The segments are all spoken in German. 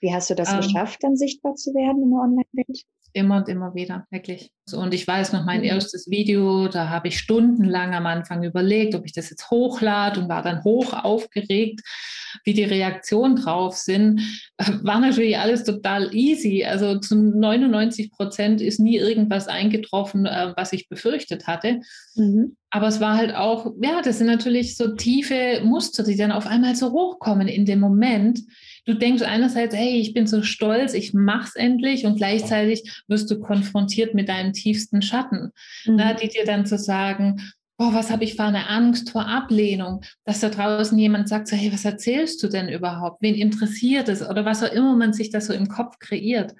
Wie hast du das ähm, geschafft, dann sichtbar zu werden in der Online-Welt? Immer und immer wieder, wirklich. Und ich weiß noch mein mhm. erstes Video, da habe ich stundenlang am Anfang überlegt, ob ich das jetzt hochlade und war dann hoch aufgeregt, wie die Reaktionen drauf sind. War natürlich alles total easy. Also zu 99 Prozent ist nie irgendwas eingetroffen, äh, was ich befürchtet hatte. Mhm. Aber es war halt auch, ja, das sind natürlich so tiefe Muster, die dann auf einmal so hochkommen in dem Moment du denkst einerseits, hey, ich bin so stolz, ich mach's endlich und gleichzeitig wirst du konfrontiert mit deinem tiefsten Schatten, mhm. na, die dir dann zu sagen, boah, was habe ich für eine Angst vor Ablehnung, dass da draußen jemand sagt, so, hey, was erzählst du denn überhaupt? Wen interessiert es? Oder was auch immer man sich da so im Kopf kreiert.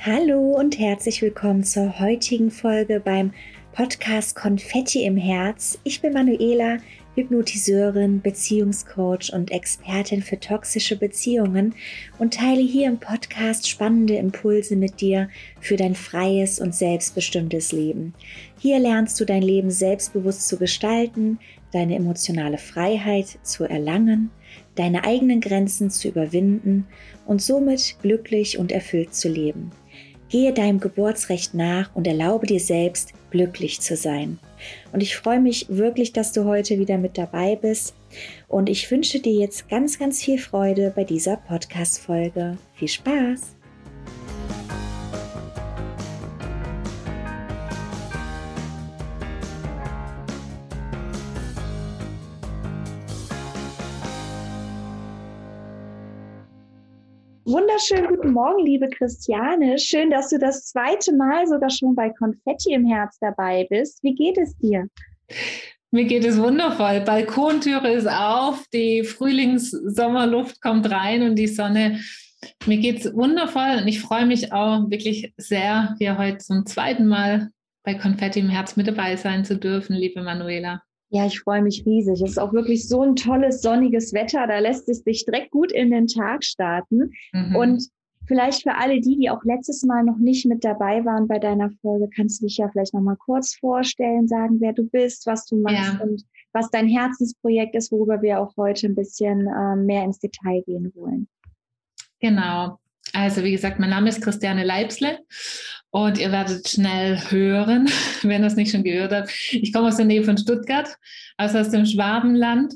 Hallo und herzlich willkommen zur heutigen Folge beim Podcast Konfetti im Herz. Ich bin Manuela, Hypnotiseurin, Beziehungscoach und Expertin für toxische Beziehungen und teile hier im Podcast spannende Impulse mit dir für dein freies und selbstbestimmtes Leben. Hier lernst du dein Leben selbstbewusst zu gestalten, deine emotionale Freiheit zu erlangen, deine eigenen Grenzen zu überwinden und somit glücklich und erfüllt zu leben. Gehe deinem Geburtsrecht nach und erlaube dir selbst, glücklich zu sein. Und ich freue mich wirklich, dass du heute wieder mit dabei bist. Und ich wünsche dir jetzt ganz, ganz viel Freude bei dieser Podcast-Folge. Viel Spaß! Wunderschönen guten Morgen, liebe Christiane. Schön, dass du das zweite Mal sogar schon bei Konfetti im Herz dabei bist. Wie geht es dir? Mir geht es wundervoll. Balkontüre ist auf, die Frühlings-Sommerluft kommt rein und die Sonne. Mir geht es wundervoll und ich freue mich auch wirklich sehr, hier heute zum zweiten Mal bei Konfetti im Herz mit dabei sein zu dürfen, liebe Manuela. Ja, ich freue mich riesig. Es ist auch wirklich so ein tolles sonniges Wetter. Da lässt es sich direkt gut in den Tag starten. Mhm. Und vielleicht für alle die, die auch letztes Mal noch nicht mit dabei waren bei deiner Folge, kannst du dich ja vielleicht noch mal kurz vorstellen, sagen, wer du bist, was du machst ja. und was dein Herzensprojekt ist, worüber wir auch heute ein bisschen äh, mehr ins Detail gehen wollen. Genau. Also wie gesagt, mein Name ist Christiane Leibsle und ihr werdet schnell hören, wenn ihr es nicht schon gehört habt. Ich komme aus der Nähe von Stuttgart, also aus dem Schwabenland.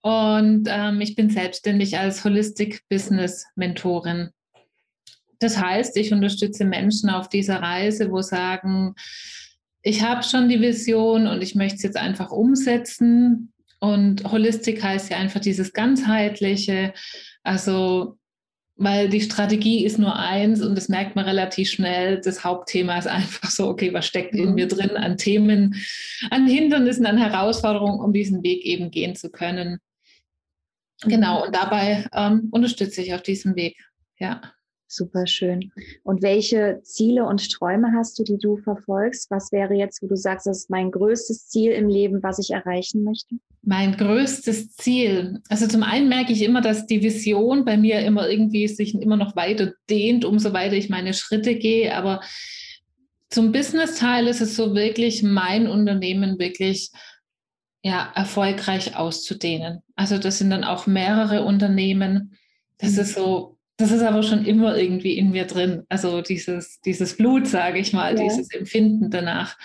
Und ähm, ich bin selbstständig als Holistic Business Mentorin. Das heißt, ich unterstütze Menschen auf dieser Reise, wo sagen, ich habe schon die Vision und ich möchte es jetzt einfach umsetzen. Und Holistik heißt ja einfach dieses ganzheitliche, also weil die Strategie ist nur eins und das merkt man relativ schnell. Das Hauptthema ist einfach so, okay, was steckt in mir drin an Themen, an Hindernissen, an Herausforderungen, um diesen Weg eben gehen zu können. Genau, und dabei ähm, unterstütze ich auf diesem Weg. Ja. Super schön. Und welche Ziele und Träume hast du, die du verfolgst? Was wäre jetzt, wo du sagst, das ist mein größtes Ziel im Leben, was ich erreichen möchte? Mein größtes Ziel. Also zum einen merke ich immer, dass die Vision bei mir immer irgendwie sich immer noch weiter dehnt, umso weiter ich meine Schritte gehe. Aber zum Business-Teil ist es so wirklich mein Unternehmen wirklich ja, erfolgreich auszudehnen. Also das sind dann auch mehrere Unternehmen. Das mhm. ist so das ist aber schon immer irgendwie in mir drin. Also dieses, dieses Blut, sage ich mal, ja. dieses Empfinden danach.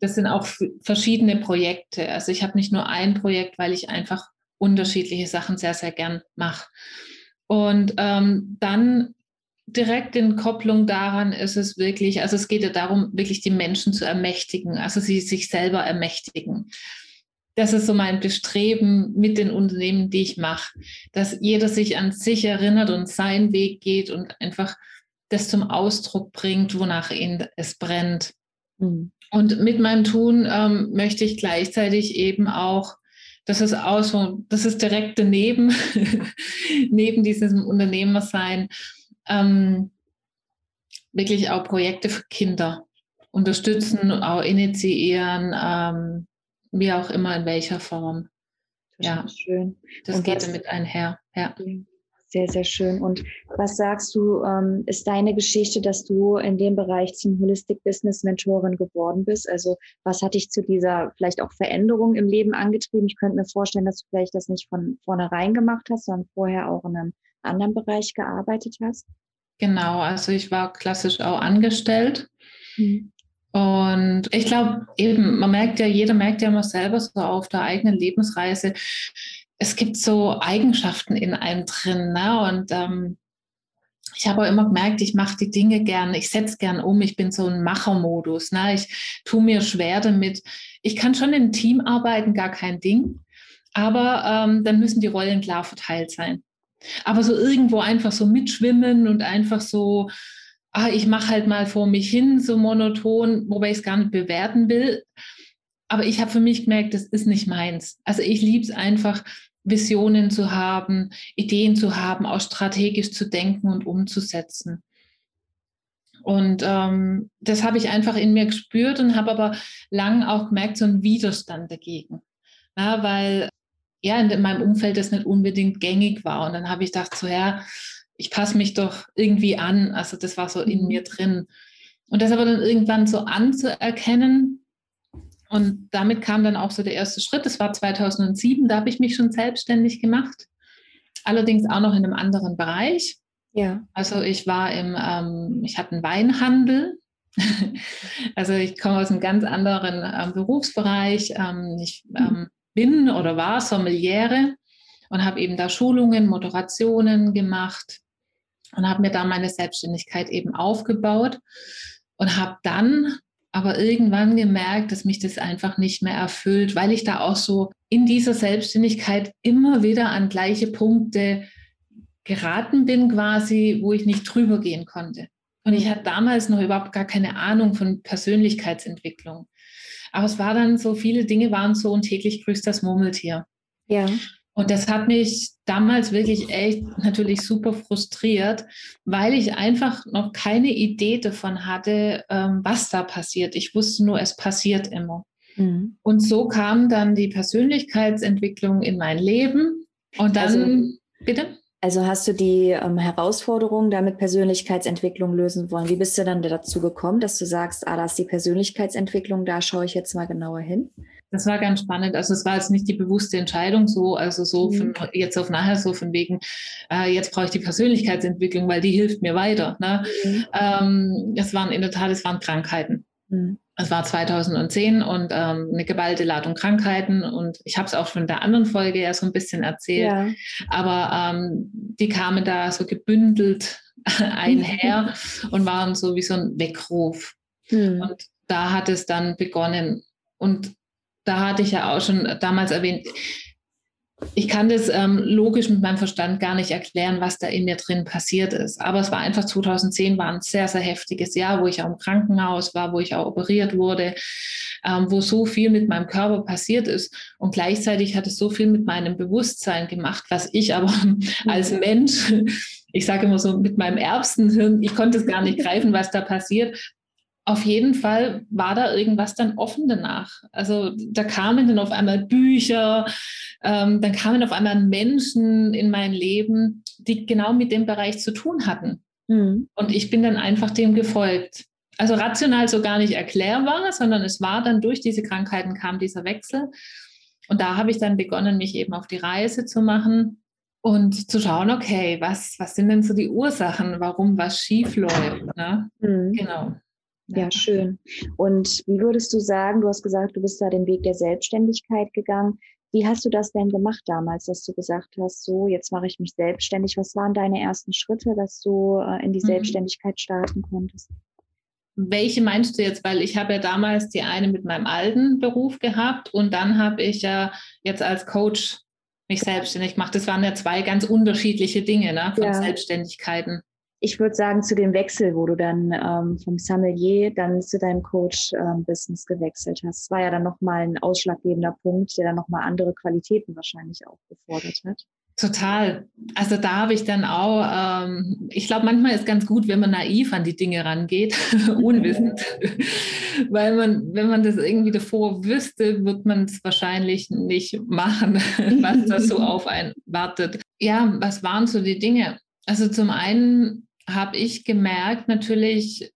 Das sind auch verschiedene Projekte. Also ich habe nicht nur ein Projekt, weil ich einfach unterschiedliche Sachen sehr, sehr gern mache. Und ähm, dann direkt in Kopplung daran ist es wirklich, also es geht ja darum, wirklich die Menschen zu ermächtigen, also sie sich selber ermächtigen das ist so mein Bestreben mit den Unternehmen, die ich mache, dass jeder sich an sich erinnert und seinen Weg geht und einfach das zum Ausdruck bringt, wonach ihn es brennt. Mhm. Und mit meinem Tun ähm, möchte ich gleichzeitig eben auch, das ist auch so, das ist direkt daneben, neben diesem Unternehmersein, ähm, wirklich auch Projekte für Kinder unterstützen, auch initiieren, ähm, wie auch immer, in welcher Form. Das ja, schön. Das Und geht damit einher. Ja. Sehr, sehr schön. Und was sagst du, ähm, ist deine Geschichte, dass du in dem Bereich zum Holistic Business Mentorin geworden bist? Also was hat dich zu dieser vielleicht auch Veränderung im Leben angetrieben? Ich könnte mir vorstellen, dass du vielleicht das nicht von vornherein gemacht hast, sondern vorher auch in einem anderen Bereich gearbeitet hast. Genau, also ich war klassisch auch angestellt. Mhm. Und ich glaube eben, man merkt ja, jeder merkt ja immer selber so auf der eigenen Lebensreise, es gibt so Eigenschaften in einem drin. Ne? Und ähm, ich habe auch immer gemerkt, ich mache die Dinge gerne, ich setze gern um, ich bin so ein Machermodus. Ne? Ich tue mir schwer damit. Ich kann schon im Team arbeiten, gar kein Ding. Aber ähm, dann müssen die Rollen klar verteilt sein. Aber so irgendwo einfach so mitschwimmen und einfach so, ah, ich mache halt mal vor mich hin, so monoton, wobei ich es gar nicht bewerten will. Aber ich habe für mich gemerkt, das ist nicht meins. Also ich liebe es einfach, Visionen zu haben, Ideen zu haben, auch strategisch zu denken und umzusetzen. Und ähm, das habe ich einfach in mir gespürt und habe aber lang auch gemerkt, so ein Widerstand dagegen. Ja, weil ja, in meinem Umfeld das nicht unbedingt gängig war. Und dann habe ich gedacht, so ja, ich passe mich doch irgendwie an. Also das war so in mhm. mir drin. Und das aber dann irgendwann so anzuerkennen, und damit kam dann auch so der erste Schritt. Das war 2007, da habe ich mich schon selbstständig gemacht. Allerdings auch noch in einem anderen Bereich. Ja. Also ich war im, ähm, ich hatte einen Weinhandel. also ich komme aus einem ganz anderen ähm, Berufsbereich. Ähm, ich mhm. bin oder war Sommeliere und habe eben da Schulungen, Moderationen gemacht und habe mir da meine Selbstständigkeit eben aufgebaut und habe dann aber irgendwann gemerkt, dass mich das einfach nicht mehr erfüllt, weil ich da auch so in dieser Selbstständigkeit immer wieder an gleiche Punkte geraten bin, quasi, wo ich nicht drüber gehen konnte. Und ich hatte damals noch überhaupt gar keine Ahnung von Persönlichkeitsentwicklung. Aber es war dann so, viele Dinge waren so und täglich grüßt das Murmeltier. Ja. Und das hat mich damals wirklich echt natürlich super frustriert, weil ich einfach noch keine Idee davon hatte, ähm, was da passiert. Ich wusste nur, es passiert immer. Mhm. Und so kam dann die Persönlichkeitsentwicklung in mein Leben. Und dann, also, bitte? Also hast du die ähm, Herausforderung damit Persönlichkeitsentwicklung lösen wollen? Wie bist du dann dazu gekommen, dass du sagst, ah, da ist die Persönlichkeitsentwicklung, da schaue ich jetzt mal genauer hin? Das war ganz spannend. Also es war jetzt nicht die bewusste Entscheidung so, also so mhm. von jetzt auf nachher so von wegen, äh, jetzt brauche ich die Persönlichkeitsentwicklung, weil die hilft mir weiter. Ne? Mhm. Ähm, es waren in der Tat, es waren Krankheiten. Mhm. Es war 2010 und ähm, eine geballte Ladung Krankheiten und ich habe es auch schon in der anderen Folge ja so ein bisschen erzählt, ja. aber ähm, die kamen da so gebündelt einher und waren so wie so ein Weckruf. Mhm. Und da hat es dann begonnen. Und da hatte ich ja auch schon damals erwähnt, ich kann das ähm, logisch mit meinem Verstand gar nicht erklären, was da in mir drin passiert ist. Aber es war einfach 2010 war ein sehr, sehr heftiges Jahr, wo ich auch im Krankenhaus war, wo ich auch operiert wurde, ähm, wo so viel mit meinem Körper passiert ist. Und gleichzeitig hat es so viel mit meinem Bewusstsein gemacht, was ich aber als mhm. Mensch, ich sage immer so mit meinem Erbsenhirn, ich konnte es gar nicht greifen, was da passiert, auf jeden Fall war da irgendwas dann offen danach. Also da kamen dann auf einmal Bücher, ähm, dann kamen auf einmal Menschen in mein Leben, die genau mit dem Bereich zu tun hatten. Mhm. Und ich bin dann einfach dem gefolgt. Also rational so gar nicht erklärbar, sondern es war dann durch diese Krankheiten kam dieser Wechsel. Und da habe ich dann begonnen, mich eben auf die Reise zu machen und zu schauen, okay, was, was sind denn so die Ursachen, warum was schief läuft. Ne? Mhm. Genau. Ja, schön. Und wie würdest du sagen, du hast gesagt, du bist da den Weg der Selbstständigkeit gegangen. Wie hast du das denn gemacht damals, dass du gesagt hast, so, jetzt mache ich mich selbstständig? Was waren deine ersten Schritte, dass du äh, in die mhm. Selbstständigkeit starten konntest? Welche meinst du jetzt? Weil ich habe ja damals die eine mit meinem alten Beruf gehabt und dann habe ich ja jetzt als Coach mich selbstständig gemacht. Das waren ja zwei ganz unterschiedliche Dinge ne, von ja. Selbstständigkeiten ich würde sagen, zu dem Wechsel, wo du dann ähm, vom Sommelier dann zu deinem Coach-Business ähm, gewechselt hast. Das war ja dann nochmal ein ausschlaggebender Punkt, der dann nochmal andere Qualitäten wahrscheinlich auch gefordert hat. Total. Also da habe ich dann auch, ähm, ich glaube, manchmal ist ganz gut, wenn man naiv an die Dinge rangeht, unwissend. Weil man, wenn man das irgendwie davor wüsste, wird man es wahrscheinlich nicht machen, was da so auf einen wartet. ja, was waren so die Dinge? Also zum einen habe ich gemerkt, natürlich,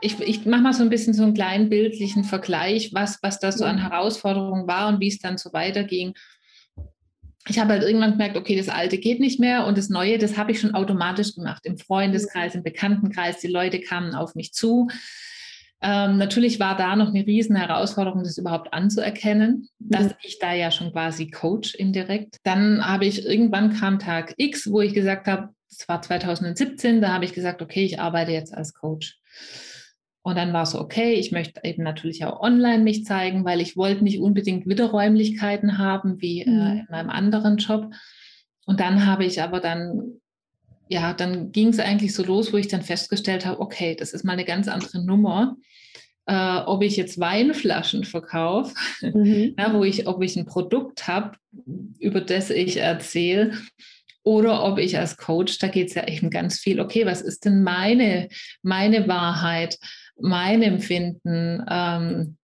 ich, ich mache mal so ein bisschen so einen kleinen bildlichen Vergleich, was, was da so an Herausforderungen war und wie es dann so weiterging. Ich habe halt irgendwann gemerkt, okay, das Alte geht nicht mehr und das Neue, das habe ich schon automatisch gemacht. Im Freundeskreis, im Bekanntenkreis, die Leute kamen auf mich zu. Ähm, natürlich war da noch eine riesen Herausforderung, das überhaupt anzuerkennen, dass mhm. ich da ja schon quasi coach indirekt. Dann habe ich irgendwann kam Tag X, wo ich gesagt habe, es war 2017, da habe ich gesagt, okay, ich arbeite jetzt als Coach. Und dann war es so, okay, ich möchte eben natürlich auch online mich zeigen, weil ich wollte nicht unbedingt wieder Räumlichkeiten haben wie äh, mhm. äh, in meinem anderen Job. Und dann habe ich aber dann, ja, dann ging es eigentlich so los, wo ich dann festgestellt habe, okay, das ist mal eine ganz andere Nummer. Äh, ob ich jetzt Weinflaschen verkaufe, mhm. ja, wo ich, ob ich ein Produkt habe, über das ich erzähle, oder ob ich als Coach, da geht es ja eben ganz viel, okay, was ist denn meine, meine Wahrheit, mein Empfinden? Ähm,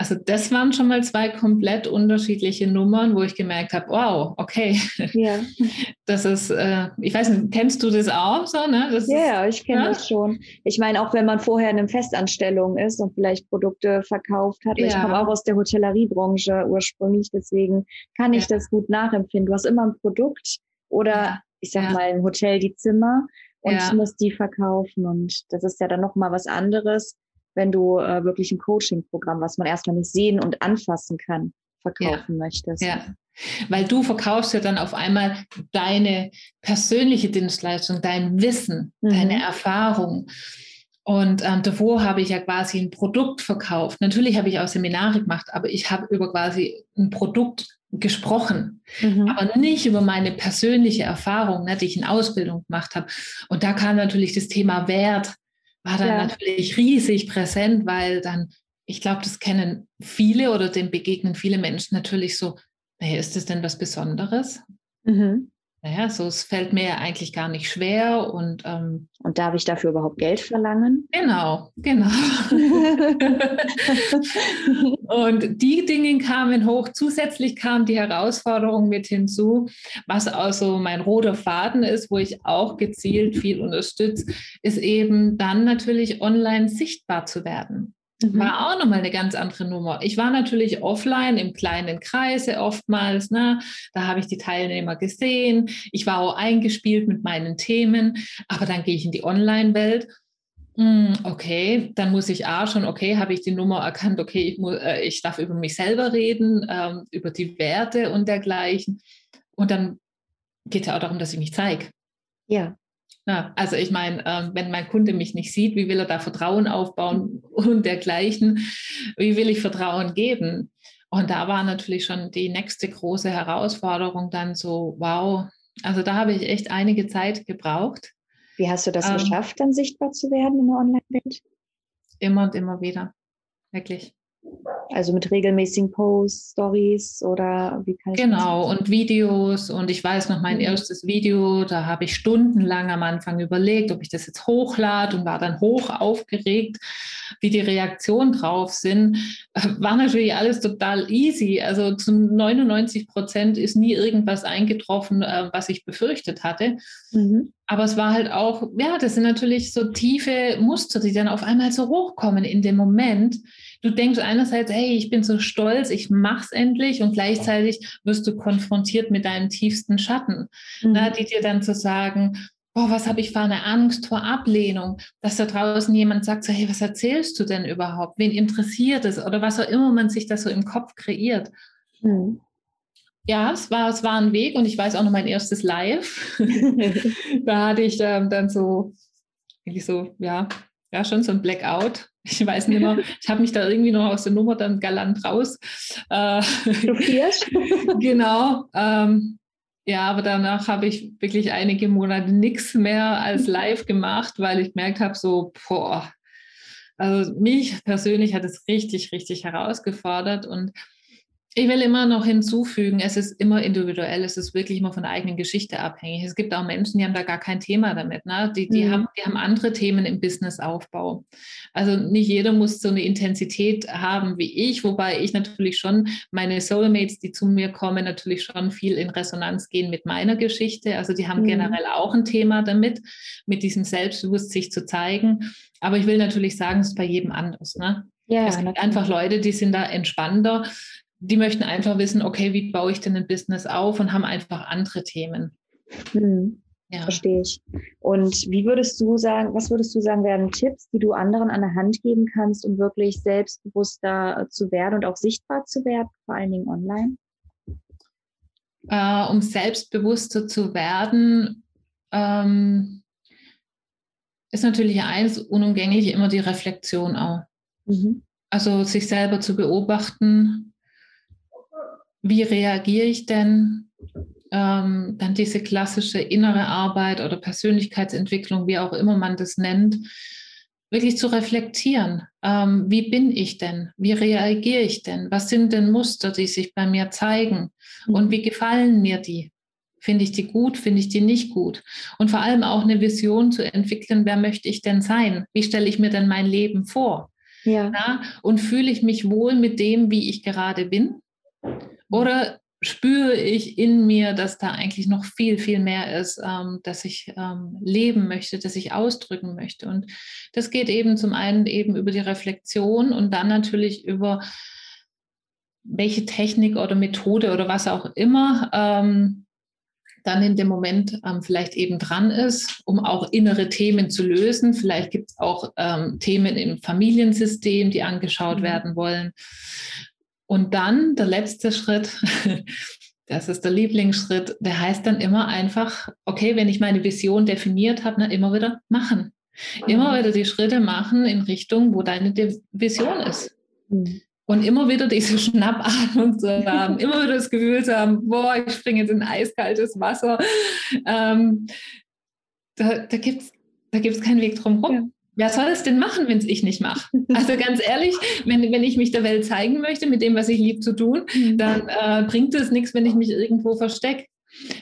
also das waren schon mal zwei komplett unterschiedliche Nummern, wo ich gemerkt habe, wow, okay, ja. das ist, äh, ich weiß nicht, kennst du das auch so? Ne? Das ja, ist, ich kenne ja? das schon. Ich meine, auch wenn man vorher in einer Festanstellung ist und vielleicht Produkte verkauft hat, ja. ich komme auch aus der Hotelleriebranche ursprünglich, deswegen kann ich das gut nachempfinden. Du hast immer ein Produkt, oder ich sag ja. mal im Hotel die Zimmer und ja. muss die verkaufen. Und das ist ja dann nochmal was anderes, wenn du äh, wirklich ein Coaching-Programm, was man erstmal nicht sehen und anfassen kann, verkaufen ja. möchtest. Ja. Weil du verkaufst ja dann auf einmal deine persönliche Dienstleistung, dein Wissen, mhm. deine Erfahrung. Und ähm, davor habe ich ja quasi ein Produkt verkauft. Natürlich habe ich auch Seminare gemacht, aber ich habe über quasi ein Produkt gesprochen, mhm. aber nicht über meine persönliche Erfahrung, ne, die ich in Ausbildung gemacht habe. Und da kam natürlich das Thema Wert, war dann ja. natürlich riesig präsent, weil dann, ich glaube, das kennen viele oder dem begegnen viele Menschen natürlich so, naja, ist das denn was Besonderes? Mhm. Naja, so es fällt mir ja eigentlich gar nicht schwer und ähm, und darf ich dafür überhaupt Geld verlangen? Genau, genau. und die Dinge kamen hoch. Zusätzlich kam die Herausforderung mit hinzu, was also mein roter Faden ist, wo ich auch gezielt viel unterstütze, ist eben dann natürlich online sichtbar zu werden. Mhm. War auch nochmal eine ganz andere Nummer. Ich war natürlich offline im kleinen Kreise oftmals. Ne? Da habe ich die Teilnehmer gesehen. Ich war auch eingespielt mit meinen Themen. Aber dann gehe ich in die Online-Welt. Hm, okay, dann muss ich A schon, okay, habe ich die Nummer erkannt, okay, ich, muss, äh, ich darf über mich selber reden, ähm, über die Werte und dergleichen. Und dann geht es ja auch darum, dass ich mich zeige. Ja. Ja, also ich meine, äh, wenn mein Kunde mich nicht sieht, wie will er da Vertrauen aufbauen und dergleichen? Wie will ich Vertrauen geben? Und da war natürlich schon die nächste große Herausforderung dann so, wow, also da habe ich echt einige Zeit gebraucht. Wie hast du das ähm, geschafft, dann sichtbar zu werden in der Online-Welt? Immer und immer wieder, wirklich. Also mit regelmäßigen Posts, Stories oder wie kann ich Genau, und Videos. Und ich weiß noch, mein mhm. erstes Video, da habe ich stundenlang am Anfang überlegt, ob ich das jetzt hochlade und war dann hoch aufgeregt, wie die Reaktionen drauf sind. War natürlich alles total easy. Also zu 99 Prozent ist nie irgendwas eingetroffen, äh, was ich befürchtet hatte. Mhm. Aber es war halt auch, ja, das sind natürlich so tiefe Muster, die dann auf einmal so hochkommen in dem Moment du denkst einerseits, hey, ich bin so stolz, ich mach's endlich und gleichzeitig wirst du konfrontiert mit deinem tiefsten Schatten, mhm. na, die dir dann zu sagen, boah, was habe ich für eine Angst vor Ablehnung, dass da draußen jemand sagt, so, hey, was erzählst du denn überhaupt? Wen interessiert es? Oder was auch immer man sich da so im Kopf kreiert. Mhm. Ja, es war, es war ein Weg und ich weiß auch noch mein erstes Live. da hatte ich ähm, dann so, irgendwie so, ja, ja, schon so ein Blackout. Ich weiß nicht mehr, ich habe mich da irgendwie noch aus der Nummer dann galant raus. Äh, genau. Ähm, ja, aber danach habe ich wirklich einige Monate nichts mehr als live gemacht, weil ich gemerkt habe, so, boah, also mich persönlich hat es richtig, richtig herausgefordert und Ich will immer noch hinzufügen, es ist immer individuell, es ist wirklich immer von der eigenen Geschichte abhängig. Es gibt auch Menschen, die haben da gar kein Thema damit. Ne? Die, die, mhm. haben, die haben andere Themen im Businessaufbau. Also nicht jeder muss so eine Intensität haben wie ich, wobei ich natürlich schon meine Soulmates, die zu mir kommen, natürlich schon viel in Resonanz gehen mit meiner Geschichte. Also die haben mhm. generell auch ein Thema damit, mit diesem Selbstbewusst sich zu zeigen. Aber ich will natürlich sagen, es ist bei jedem anders. Ne? Ja, es gibt natürlich. einfach Leute, die sind da entspannter die möchten einfach wissen, okay, wie baue ich denn ein Business auf und haben einfach andere Themen. Hm, ja. Verstehe ich. Und wie würdest du sagen, was würdest du sagen, wären Tipps, die du anderen an der Hand geben kannst, um wirklich selbstbewusster zu werden und auch sichtbar zu werden, vor allen Dingen online? Äh, um selbstbewusster zu werden, ähm, ist natürlich eins unumgänglich immer die Reflexion auch. Mhm. Also sich selber zu beobachten, wie reagiere ich denn? Ähm, dann diese klassische innere Arbeit oder Persönlichkeitsentwicklung, wie auch immer man das nennt, wirklich zu reflektieren. Ähm, wie bin ich denn? Wie reagiere ich denn? Was sind denn Muster, die sich bei mir zeigen? Und wie gefallen mir die? Finde ich die gut? Finde ich die nicht gut? Und vor allem auch eine Vision zu entwickeln, wer möchte ich denn sein? Wie stelle ich mir denn mein Leben vor? Ja. ja. Und fühle ich mich wohl mit dem, wie ich gerade bin? Oder spüre ich in mir, dass da eigentlich noch viel, viel mehr ist, ähm, dass ich ähm, leben möchte, dass ich ausdrücken möchte. Und das geht eben zum einen eben über die Reflexion und dann natürlich über welche Technik oder Methode oder was auch immer ähm, dann in dem Moment ähm, vielleicht eben dran ist, um auch innere Themen zu lösen. Vielleicht gibt es auch ähm, Themen im Familiensystem, die angeschaut mhm. werden wollen. Und dann der letzte Schritt, das ist der Lieblingsschritt, der heißt dann immer einfach, okay, wenn ich meine Vision definiert habe, dann immer wieder machen. Immer mhm. wieder die Schritte machen in Richtung, wo deine Vision ist. Mhm. Und immer wieder diese Schnappatmung zu haben, immer wieder das Gefühl zu haben, boah, ich springe jetzt in eiskaltes Wasser. Ähm, da da gibt es da gibt's keinen Weg drum rum. Wer soll es denn machen, wenn es ich nicht mache? Also ganz ehrlich, wenn, wenn ich mich der Welt zeigen möchte, mit dem, was ich lieb zu tun, mhm. dann äh, bringt es nichts, wenn ich mich irgendwo verstecke.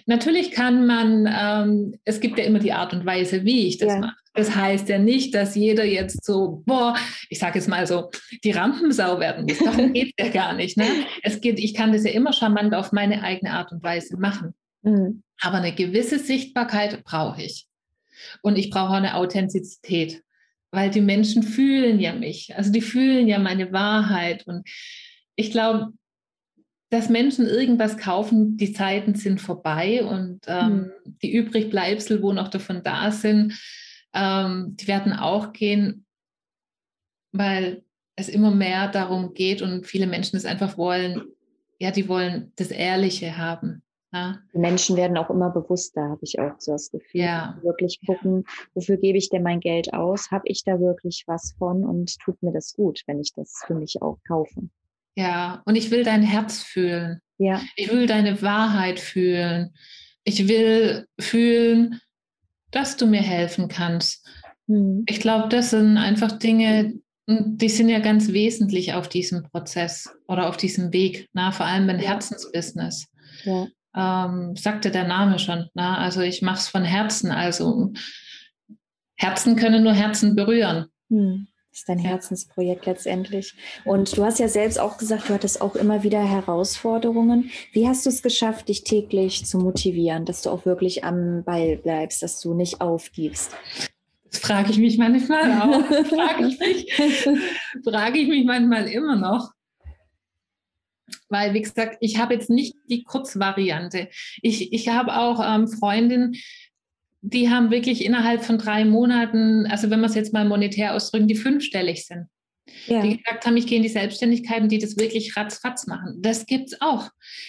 Natürlich kann man, ähm, es gibt ja immer die Art und Weise, wie ich das ja. mache. Das heißt ja nicht, dass jeder jetzt so, boah, ich sage jetzt mal so, die Rampensau werden muss. Darum geht es ja gar nicht. Ne? Es geht, ich kann das ja immer charmant auf meine eigene Art und Weise machen. Mhm. Aber eine gewisse Sichtbarkeit brauche ich. Und ich brauche eine Authentizität weil die Menschen fühlen ja mich, also die fühlen ja meine Wahrheit. Und ich glaube, dass Menschen irgendwas kaufen, die Zeiten sind vorbei und ähm, mhm. die Übrigbleibsel, wo noch davon da sind, ähm, die werden auch gehen, weil es immer mehr darum geht und viele Menschen es einfach wollen, ja, die wollen das Ehrliche haben. Die Menschen werden auch immer bewusster, habe ich auch so das Gefühl. Ja. Wirklich gucken, wofür gebe ich denn mein Geld aus? Habe ich da wirklich was von und tut mir das gut, wenn ich das für mich auch kaufe? Ja, und ich will dein Herz fühlen. Ja. Ich will deine Wahrheit fühlen. Ich will fühlen, dass du mir helfen kannst. Hm. Ich glaube, das sind einfach Dinge, die sind ja ganz wesentlich auf diesem Prozess oder auf diesem Weg, na, vor allem im ja. Herzensbusiness. Ja ähm, sagte der Name schon. Ne? Also ich mache es von Herzen. Also Herzen können nur Herzen berühren. Hm. Das ist dein Herzensprojekt letztendlich. Und du hast ja selbst auch gesagt, du hattest auch immer wieder Herausforderungen. Wie hast du es geschafft, dich täglich zu motivieren, dass du auch wirklich am Ball bleibst, dass du nicht aufgibst? Das frage ich mich manchmal auch. frage ich mich, frage ich mich manchmal immer noch. Weil, wie gesagt, ich habe jetzt nicht die Kurzvariante. Ich, ich habe auch ähm, Freundinnen, die haben wirklich innerhalb von drei Monaten, also wenn wir es jetzt mal monetär ausdrücken, die fünfstellig sind. Ja. Die gesagt haben, ich gehe in die Selbstständigkeit und die das wirklich ratzfatz machen. Das gibt es auch.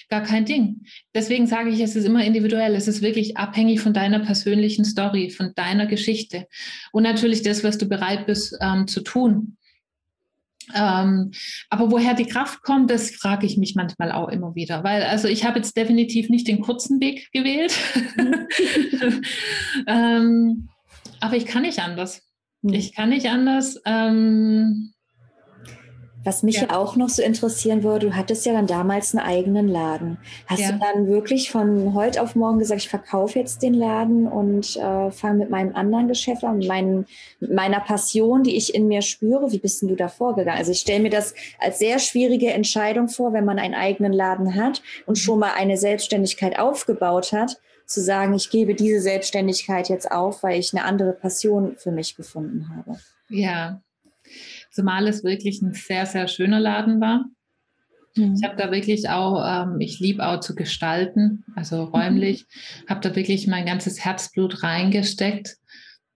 Gar kein Ding. Deswegen sage ich, es ist immer individuell. Es ist wirklich abhängig von deiner persönlichen Story, von deiner Geschichte. Und natürlich das, was du bereit bist ähm, zu tun. Ähm, aber woher die Kraft kommt, das frage ich mich manchmal auch immer wieder, weil also ich habe jetzt definitiv nicht den kurzen Weg gewählt, ähm, aber ich kann nicht anders. Mhm. Ich kann nicht anders. Ähm, Was mich ja. ja. auch noch so interessieren würde, du hattest ja dann damals einen eigenen Laden. Hast ja. du dann wirklich von heute auf morgen gesagt, ich verkaufe jetzt den Laden und äh, fange mit meinem anderen Geschäft an, mit, meinen, mit meiner Passion, die ich in mir spüre? Wie bist denn du da vorgegangen? Also ich stelle mir das als sehr schwierige Entscheidung vor, wenn man einen eigenen Laden hat und mhm. schon mal eine Selbstständigkeit aufgebaut hat, zu sagen, ich gebe diese Selbstständigkeit jetzt auf, weil ich eine andere Passion für mich gefunden habe. Ja, zumal es wirklich ein sehr, sehr schöner Laden war. Mhm. Ich habe da wirklich auch, ähm, ich liebe auch zu gestalten, also mhm. räumlich, mhm. habe da wirklich mein ganzes Herzblut reingesteckt.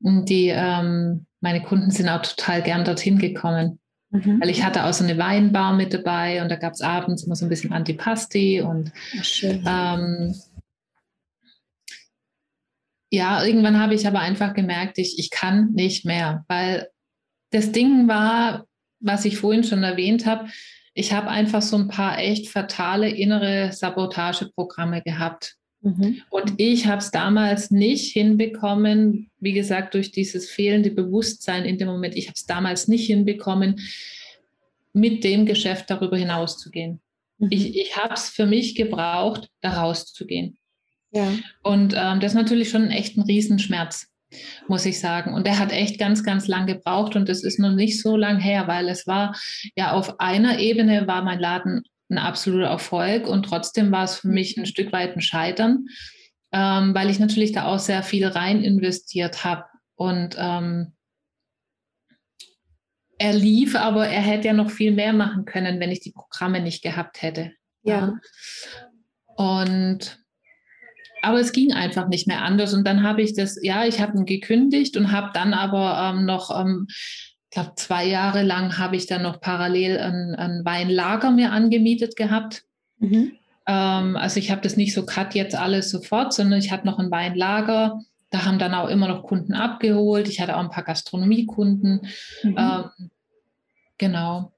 Und die, ähm, meine Kunden sind auch total gern dorthin gekommen. Mhm. Weil ich hatte auch so eine Weinbar mit dabei und da gab es abends immer so ein bisschen Antipasti und ähm, ja, irgendwann habe ich aber einfach gemerkt, ich, ich kann nicht mehr, weil das Ding war, was ich vorhin schon erwähnt habe, ich habe einfach so ein paar echt fatale innere Sabotageprogramme gehabt. Mhm. Und ich habe es damals nicht hinbekommen, wie gesagt, durch dieses fehlende Bewusstsein in dem Moment, ich habe es damals nicht hinbekommen, mit dem Geschäft darüber hinauszugehen. Mhm. Ich, ich habe es für mich gebraucht, da rauszugehen. Ja. Und ähm, das ist natürlich schon echt ein Riesenschmerz muss ich sagen. Und der hat echt ganz, ganz lang gebraucht und das ist noch nicht so lang her, weil es war ja auf einer Ebene war mein Laden ein absoluter Erfolg und trotzdem war es für mich ein Stück weit ein Scheitern, ähm, weil ich natürlich da auch sehr viel rein investiert habe und ähm, er lief, aber er hätte ja noch viel mehr machen können, wenn ich die Programme nicht gehabt hätte. Ja. Und aber es ging einfach nicht mehr anders. Und dann habe ich das, ja, ich habe ihn gekündigt und habe dann aber ähm, noch, ähm, ich glaube, zwei Jahre lang habe ich dann noch parallel ein, ein Weinlager mir angemietet gehabt. Mhm. Ähm, also ich habe das nicht so cut jetzt alles sofort, sondern ich hatte noch ein Weinlager. Da haben dann auch immer noch Kunden abgeholt. Ich hatte auch ein paar Gastronomiekunden. Mhm. Ähm, genau.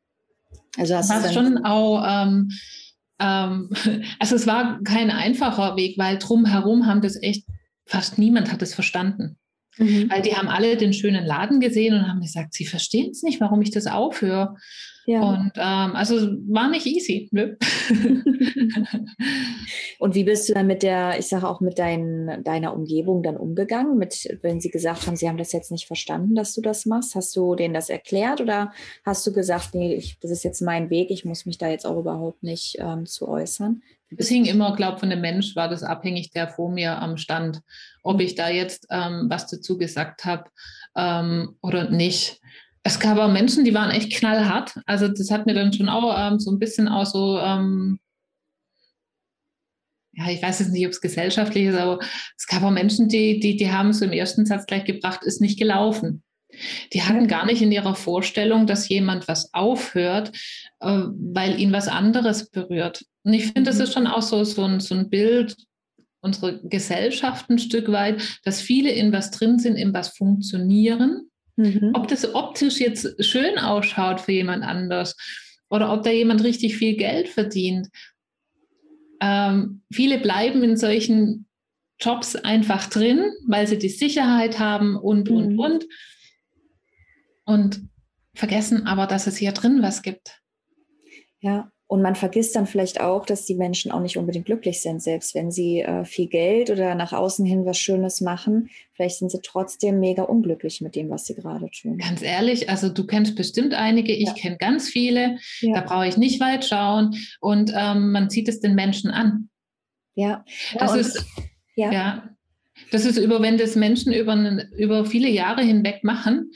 Also hast du schon auch ähm, also es war kein einfacher Weg, weil drumherum haben das echt, fast niemand hat es verstanden. Mhm. Weil die haben alle den schönen Laden gesehen und haben gesagt, sie verstehen es nicht, warum ich das aufhöre. Ja. Und ähm, also war nicht easy. Nö. und wie bist du dann mit der, ich sage auch mit dein, deiner Umgebung dann umgegangen, mit, wenn sie gesagt haben, sie haben das jetzt nicht verstanden, dass du das machst? Hast du denen das erklärt oder hast du gesagt, nee, ich, das ist jetzt mein Weg, ich muss mich da jetzt auch überhaupt nicht ähm, zu äußern? Es hing immer, glaube ich, von dem Mensch war das abhängig, der vor mir am Stand, ob ich da jetzt ähm, was dazu gesagt habe ähm, oder nicht es gab auch Menschen, die waren echt knallhart. Also das hat mir dann schon auch ähm, so ein bisschen auch so, ähm, ja, ich weiß jetzt nicht, ob es gesellschaftlich ist, aber es gab auch Menschen, die, die, die haben so im ersten Satz gleich gebracht, ist nicht gelaufen. Die hatten gar nicht in ihrer Vorstellung, dass jemand was aufhört, äh, weil ihn was anderes berührt. Und ich finde, das mhm. ist schon auch so, so, ein, so ein Bild unserer Gesellschaft ein Stück weit, dass viele in was drin sind, in was funktionieren Mhm. Ob das optisch jetzt schön ausschaut für jemand anders oder ob da jemand richtig viel Geld verdient. Ähm, viele bleiben in solchen Jobs einfach drin, weil sie die Sicherheit haben und, mhm. und, und. Und vergessen aber, dass es hier drin was gibt. Ja, und man vergisst dann vielleicht auch, dass die Menschen auch nicht unbedingt glücklich sind, selbst wenn sie äh, viel Geld oder nach außen hin was Schönes machen. Vielleicht sind sie trotzdem mega unglücklich mit dem, was sie gerade tun. Ganz ehrlich, also du kennst bestimmt einige, ich ja. kenne ganz viele. Ja. Da brauche ich nicht weit schauen. Und ähm, man zieht es den Menschen an. Ja, das ja, ist ja. ja. Das ist über, wenn das Menschen über, über viele Jahre hinweg machen,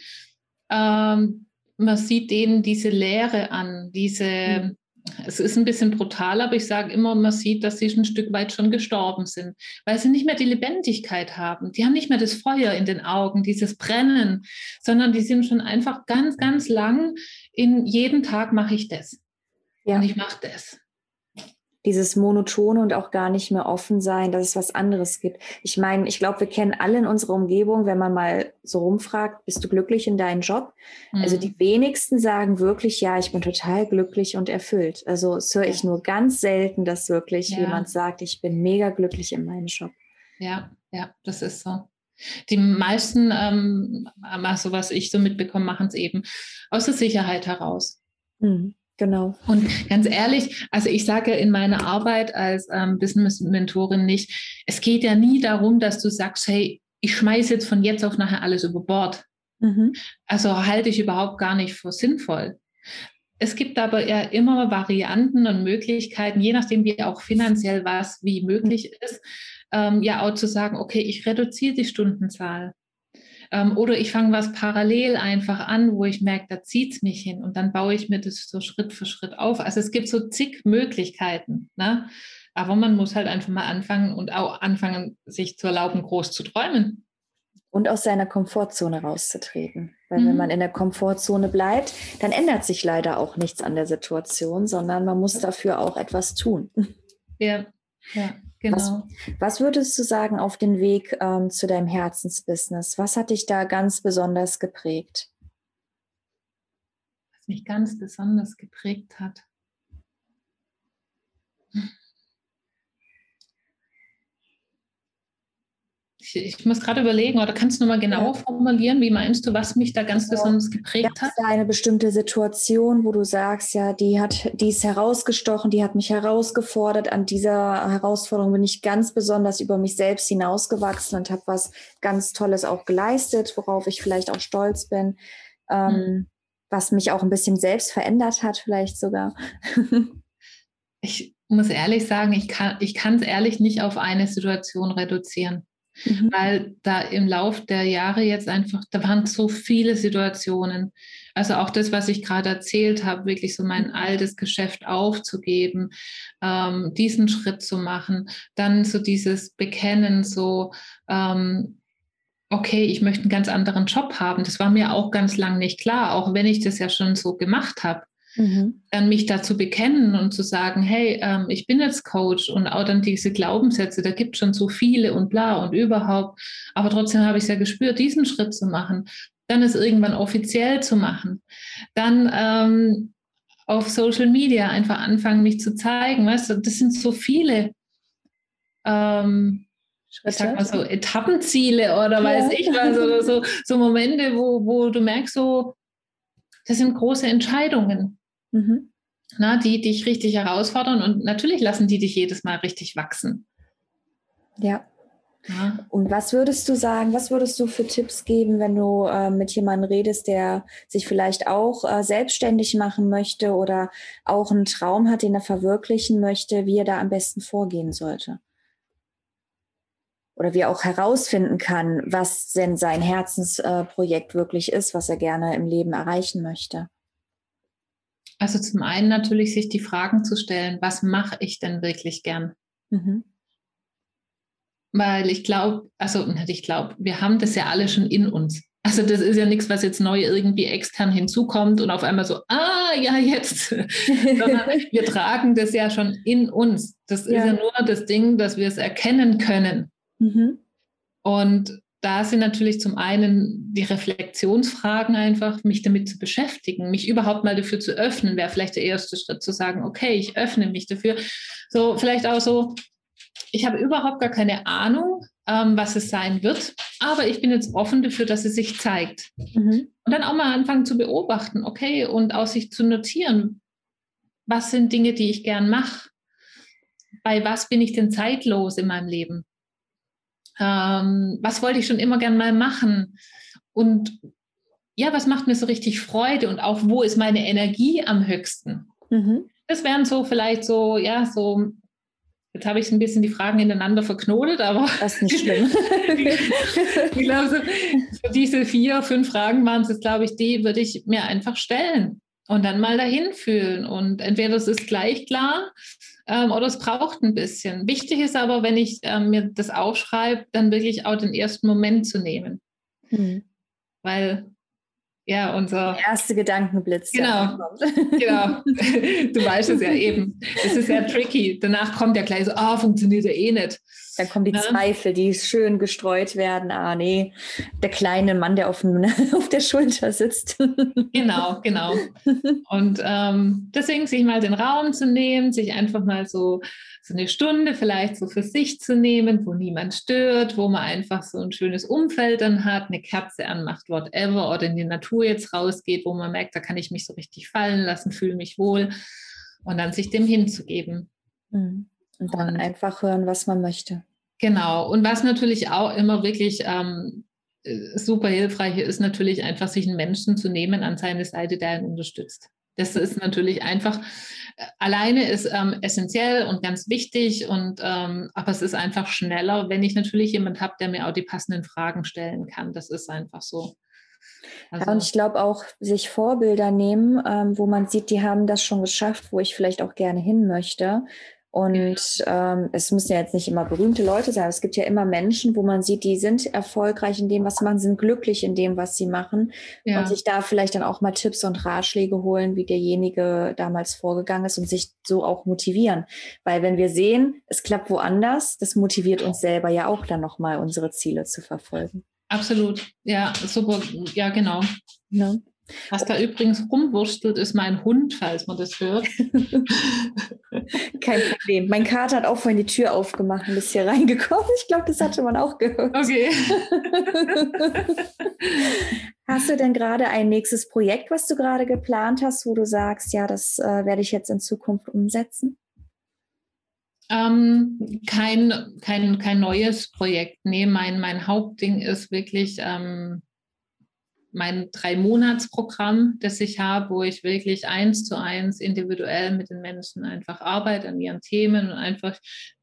ähm, man sieht denen diese Leere an, diese, mhm es ist ein bisschen brutal, aber ich sage immer, man sieht, dass sie ein Stück weit schon gestorben sind, weil sie nicht mehr die Lebendigkeit haben. Die haben nicht mehr das Feuer in den Augen, dieses Brennen, sondern die sind schon einfach ganz, ganz lang in jeden Tag mache ich das. Ja. Und ich mache das dieses Monotone und auch gar nicht mehr offen sein, dass es was anderes gibt. Ich meine, ich glaube, wir kennen alle in unserer Umgebung, wenn man mal so rumfragt, bist du glücklich in deinem Job? Also mhm. Also die wenigsten sagen wirklich, ja, ich bin total glücklich und erfüllt. Also es höre ich nur ganz selten, dass wirklich ja. jemand sagt, ich bin mega glücklich in meinem Job. Ja, ja, das ist so. Die meisten, ähm, also was ich so mitbekomme, machen es eben aus der Sicherheit heraus. Mhm. Genau. Und ganz ehrlich, also ich sage in meiner Arbeit als ähm, Business-Mentorin nicht, es geht ja nie darum, dass du sagst, hey, ich schmeiße jetzt von jetzt auf nachher alles über Bord. Mhm. Also halte ich überhaupt gar nicht für sinnvoll. Es gibt aber ja immer Varianten und Möglichkeiten, je nachdem, wie auch finanziell was wie möglich ist, ähm, ja auch zu sagen, okay, ich reduziere die Stundenzahl. Ähm, oder ich fange was parallel einfach an, wo ich merke, da zieht es mich hin und dann baue ich mir das so Schritt für Schritt auf. Also es gibt so zig Möglichkeiten. Ne? Aber man muss halt einfach mal anfangen und auch anfangen, sich zu erlauben, groß zu träumen. Und aus seiner Komfortzone rauszutreten. Weil mhm. wenn man in der Komfortzone bleibt, dann ändert sich leider auch nichts an der Situation, sondern man muss dafür auch etwas tun. Ja, ja. Genau. Was, was, würdest du sagen auf den Weg ähm, zu deinem Herzensbusiness? Was hat dich da ganz besonders geprägt? Was mich ganz besonders geprägt hat. Ich, ich muss gerade überlegen, oder kannst du noch mal genau ja. formulieren, wie meinst du, was mich da ganz ja. besonders geprägt hat? Da eine bestimmte Situation, wo du sagst, ja, die hat, die ist herausgestochen, die hat mich herausgefordert. An dieser Herausforderung bin ich ganz besonders über mich selbst hinausgewachsen und habe was ganz Tolles auch geleistet, worauf ich vielleicht auch stolz bin. Ähm, hm. Was mich auch ein bisschen selbst verändert hat, vielleicht sogar. ich muss ehrlich sagen, ich kann es ehrlich nicht auf eine Situation reduzieren. Mhm. Weil da im Lauf der Jahre jetzt einfach, da waren so viele Situationen. Also auch das, was ich gerade erzählt habe, wirklich so mein mhm. altes Geschäft aufzugeben, ähm, diesen Schritt zu machen, dann so dieses Bekennen, so, ähm, okay, ich möchte einen ganz anderen Job haben. Das war mir auch ganz lang nicht klar, auch wenn ich das ja schon so gemacht habe. Mhm. Dann mich dazu bekennen und zu sagen, hey, ähm, ich bin jetzt Coach und auch dann diese Glaubenssätze, da gibt es schon so viele und bla und überhaupt. Aber trotzdem habe ich es ja gespürt, diesen Schritt zu machen, dann es irgendwann offiziell zu machen, dann ähm, auf Social Media einfach anfangen, mich zu zeigen. Weißt du, das sind so viele. Ähm, ich sag mal so Etappenziele oder weiß ja. ich was oder so, so Momente, wo, wo du merkst, so, das sind große Entscheidungen. Mhm. Na, die dich richtig herausfordern und natürlich lassen die dich jedes Mal richtig wachsen. Ja. ja. Und was würdest du sagen, was würdest du für Tipps geben, wenn du äh, mit jemandem redest, der sich vielleicht auch äh, selbstständig machen möchte oder auch einen Traum hat, den er verwirklichen möchte, wie er da am besten vorgehen sollte? Oder wie er auch herausfinden kann, was denn sein Herzensprojekt äh, wirklich ist, was er gerne im Leben erreichen möchte? Also zum einen natürlich sich die Fragen zu stellen, was mache ich denn wirklich gern? Mhm. Weil ich glaube, also ich glaube, wir haben das ja alle schon in uns. Also das ist ja nichts, was jetzt neu irgendwie extern hinzukommt und auf einmal so, ah ja, jetzt. Sondern wir tragen das ja schon in uns. Das ja. ist ja nur das Ding, dass wir es erkennen können. Mhm. Und da sind natürlich zum einen die Reflexionsfragen einfach, mich damit zu beschäftigen, mich überhaupt mal dafür zu öffnen, wäre vielleicht der erste Schritt zu sagen, okay, ich öffne mich dafür. So vielleicht auch so, ich habe überhaupt gar keine Ahnung, ähm, was es sein wird, aber ich bin jetzt offen dafür, dass es sich zeigt. Mhm. Und dann auch mal anfangen zu beobachten, okay, und aus sich zu notieren, was sind Dinge, die ich gern mache? Bei was bin ich denn zeitlos in meinem Leben? Ähm, was wollte ich schon immer gern mal machen und ja, was macht mir so richtig Freude und auch wo ist meine Energie am höchsten? Mhm. Das wären so vielleicht so, ja, so, jetzt habe ich ein bisschen die Fragen ineinander verknotet, aber. Das ist nicht schlimm. ich glaube, so, so diese vier, fünf Fragen waren es, glaube ich, die würde ich mir einfach stellen und dann mal dahin fühlen. Und entweder es ist gleich klar ähm, oder es braucht ein bisschen. Wichtig ist aber, wenn ich ähm, mir das aufschreibe, dann wirklich auch den ersten Moment zu nehmen. Mhm. Weil ja, unser Der erste Gedankenblitz. Genau, genau. Du weißt es ja eben. Es ist ja tricky. Danach kommt ja gleich so, ah, oh, funktioniert ja eh nicht. Dann kommen die ja. Zweifel, die schön gestreut werden. Ah, nee, der kleine Mann, der auf, dem, auf der Schulter sitzt. Genau, genau. Und ähm, deswegen sich mal den Raum zu nehmen, sich einfach mal so, so eine Stunde vielleicht so für sich zu nehmen, wo niemand stört, wo man einfach so ein schönes Umfeld dann hat, eine Kerze anmacht, whatever, oder in die Natur jetzt rausgeht, wo man merkt, da kann ich mich so richtig fallen lassen, fühle mich wohl und dann sich dem hinzugeben. Mhm. Und dann und, einfach hören, was man möchte. Genau. Und was natürlich auch immer wirklich ähm, äh, super hilfreich ist, natürlich einfach sich einen Menschen zu nehmen an seine Seite, der ihn unterstützt. Das ist natürlich einfach, äh, alleine ist ähm, essentiell und ganz wichtig, und, ähm, aber es ist einfach schneller, wenn ich natürlich jemand habe, der mir auch die passenden Fragen stellen kann. Das ist einfach so. Also, ja, und ich glaube auch, sich Vorbilder nehmen, ähm, wo man sieht, die haben das schon geschafft, wo ich vielleicht auch gerne hin möchte. Und ähm, es müssen ja jetzt nicht immer berühmte Leute sein. Es gibt ja immer Menschen, wo man sieht, die sind erfolgreich in dem, was sie machen, sind glücklich in dem, was sie machen. Ja. Und sich da vielleicht dann auch mal Tipps und Ratschläge holen, wie derjenige damals vorgegangen ist und sich so auch motivieren. Weil wenn wir sehen, es klappt woanders, das motiviert uns selber ja auch dann nochmal, unsere Ziele zu verfolgen. Absolut. Ja, super. Ja, genau. Ja. Was da übrigens rumwurstelt, ist mein Hund, falls man das hört. Kein Problem. Mein Kater hat auch vorhin die Tür aufgemacht und ist hier reingekommen. Ich glaube, das hatte man auch gehört. Okay. hast du denn gerade ein nächstes Projekt, was du gerade geplant hast, wo du sagst, ja, das äh, werde ich jetzt in Zukunft umsetzen? Ähm, kein, kein, kein neues Projekt. Nee, mein, mein Hauptding ist wirklich ähm, mein Drei-Monats-Programm, das ich habe, wo ich wirklich eins zu eins individuell mit den Menschen einfach arbeite an ihren Themen und einfach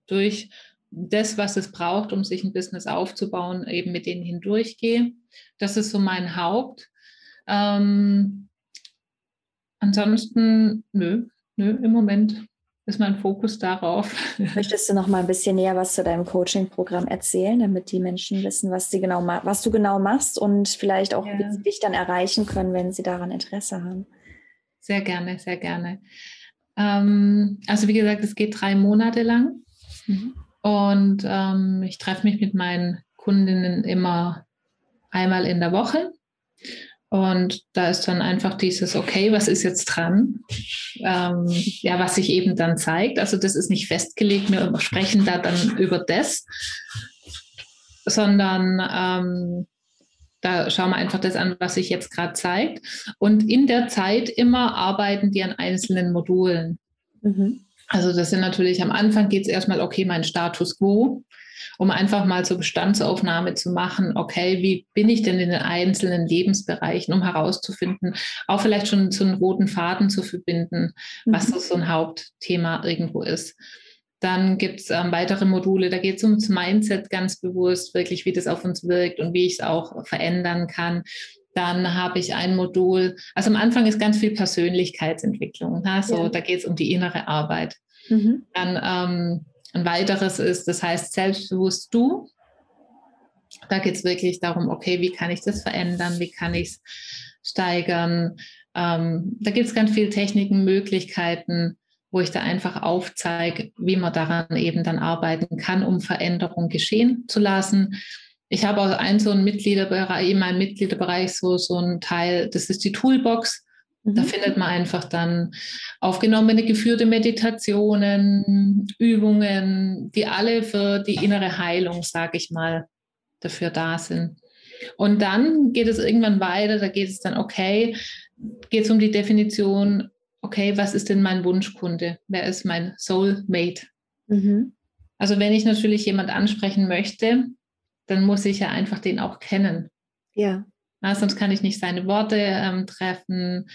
durch das, was es braucht, um sich ein Business aufzubauen, eben mit denen hindurchgehe. Das ist so mein Haupt. Ähm, ansonsten, nö, nö, im Moment ist mein Fokus darauf. Möchtest du noch mal ein bisschen näher was zu deinem Coaching-Programm erzählen, damit die Menschen wissen, was, sie genau was du genau machst und vielleicht auch, ja. wie sie dich dann erreichen können, wenn sie daran Interesse haben? Sehr gerne, sehr gerne. Ähm, also wie gesagt, es geht drei Monate lang mhm. und ähm, ich treffe mich mit meinen Kundinnen immer einmal in der Woche und da ist dann einfach dieses, okay, was ist jetzt dran? Ähm, ja, was sich eben dann zeigt. Also das ist nicht festgelegt, wir sprechen da dann über das, sondern ähm, da schauen wir einfach das an, was sich jetzt gerade zeigt. Und in der Zeit immer arbeiten die an einzelnen Modulen. Mhm. Also das sind natürlich am Anfang geht es erstmal, okay, mein Status quo um einfach mal so Bestandsaufnahme zu machen, okay, wie bin ich denn in den einzelnen Lebensbereichen, um herauszufinden, auch vielleicht schon so einen roten Faden zu verbinden, was mhm. so ein Hauptthema irgendwo ist. Dann gibt es ähm, weitere Module, da geht es ums Mindset ganz bewusst, wirklich, wie das auf uns wirkt und wie ich es auch verändern kann. Dann habe ich ein Modul, also am Anfang ist ganz viel Persönlichkeitsentwicklung. Ne? So, ja. Da geht es um die innere Arbeit. Mhm. Dann ähm, ein weiteres ist, das heißt selbstbewusst du. Da geht es wirklich darum, okay, wie kann ich das verändern, wie kann ich es steigern. Ähm, da gibt es ganz viele Techniken, Möglichkeiten, wo ich da einfach aufzeige, wie man daran eben dann arbeiten kann, um Veränderung geschehen zu lassen. Ich habe auch einen so einen Mitgliederbereich, in meinem Mitgliederbereich so, so einen Teil, das ist die Toolbox. Da mhm. findet man einfach dann aufgenommene geführte Meditationen, Übungen, die alle für die innere Heilung, sage ich mal, dafür da sind. Und dann geht es irgendwann weiter, da geht es dann, okay, geht es um die Definition, okay, was ist denn mein Wunschkunde? Wer ist mein Soulmate? Mhm. Also wenn ich natürlich jemand ansprechen möchte, dann muss ich ja einfach den auch kennen. Ja. Ja, sonst kann ich nicht seine Worte ähm, treffen.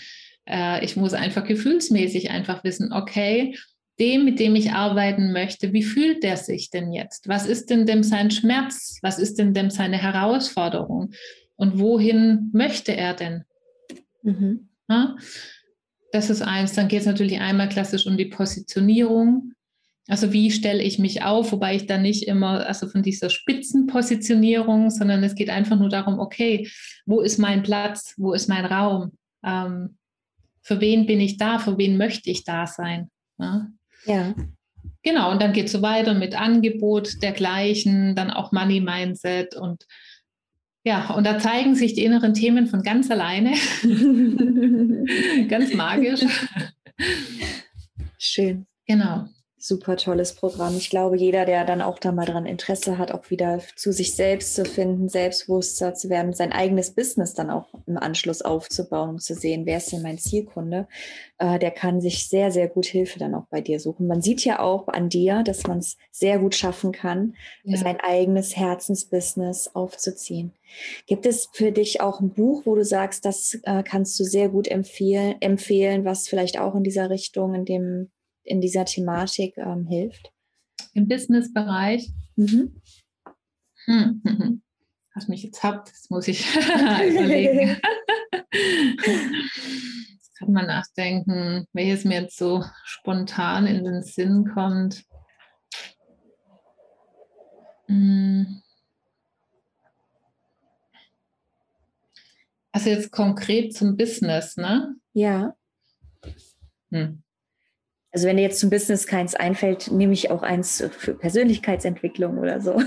Äh, ich muss einfach gefühlsmäßig einfach wissen, okay, dem, mit dem ich arbeiten möchte, wie fühlt der sich denn jetzt? Was ist denn dem sein Schmerz? Was ist denn dem seine Herausforderung? Und wohin möchte er denn? Mhm. Ja, das ist eins. Dann geht es natürlich einmal klassisch um die Positionierung. Also wie stelle ich mich auf, wobei ich dann nicht immer, also von dieser Spitzenpositionierung, sondern es geht einfach nur darum, okay, wo ist mein Platz, wo ist mein Raum, ähm, für wen bin ich da, für wen möchte ich da sein. Ja. ja. genau, und dann geht es so weiter mit Angebot dergleichen, dann auch Money Mindset und ja, und da zeigen sich die inneren Themen von ganz alleine. ganz magisch. Schön. Genau super tolles Programm. Ich glaube, jeder, der dann auch da mal dran Interesse hat, auch wieder zu sich selbst zu finden, selbstbewusster zu werden, sein eigenes Business dann auch im Anschluss aufzubauen, um zu sehen, wer ist denn mein Zielkunde, äh, der kann sich sehr, sehr gut Hilfe dann auch bei dir suchen. Man sieht ja auch an dir, dass man es sehr gut schaffen kann, ja. sein eigenes Herzensbusiness aufzuziehen. Gibt es für dich auch ein Buch, wo du sagst, das äh, kannst du sehr gut empfehlen, empfehlen, was vielleicht auch in dieser Richtung, in dem in dieser Thematik ähm, hilft? Im Businessbereich? Mhm. Hm, hm. Was mich jetzt habt, das muss ich überlegen. kann man nachdenken, welches mir jetzt so spontan in den Sinn kommt. Hm. Also jetzt konkret zum Business, ne? Ja. Hm. Also wenn dir jetzt zum Business keins einfällt, nehme ich auch eins für Persönlichkeitsentwicklung oder so.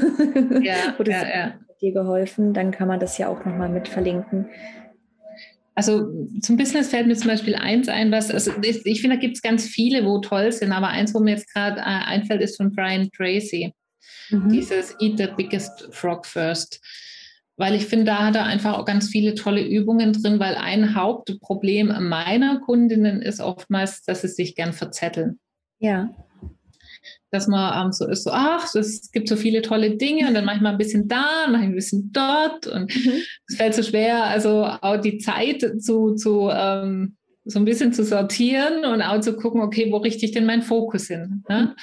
Ja, Oder ja, ja. dir geholfen, dann kann man das ja auch nochmal mit verlinken. Also zum Business fällt mir zum Beispiel eins ein, was, also ich, ich finde, da gibt es ganz viele, wo toll sind, aber eins, wo mir jetzt gerade äh, einfällt, ist von Brian Tracy. Mhm. Dieses Eat the Biggest Frog First weil ich finde, da hat er einfach auch ganz viele tolle Übungen drin, weil ein Hauptproblem meiner Kundinnen ist oftmals, dass sie sich gern verzetteln. Ja. Dass man ähm, so ist, so, ach, es gibt so viele tolle Dinge und dann mache ich mal ein bisschen da, mache ich ein bisschen dort und mhm. es fällt so schwer, also auch die Zeit zu, zu ähm, so ein bisschen zu sortieren und auch zu gucken, okay, wo richte ich denn meinen Fokus hin? Ne?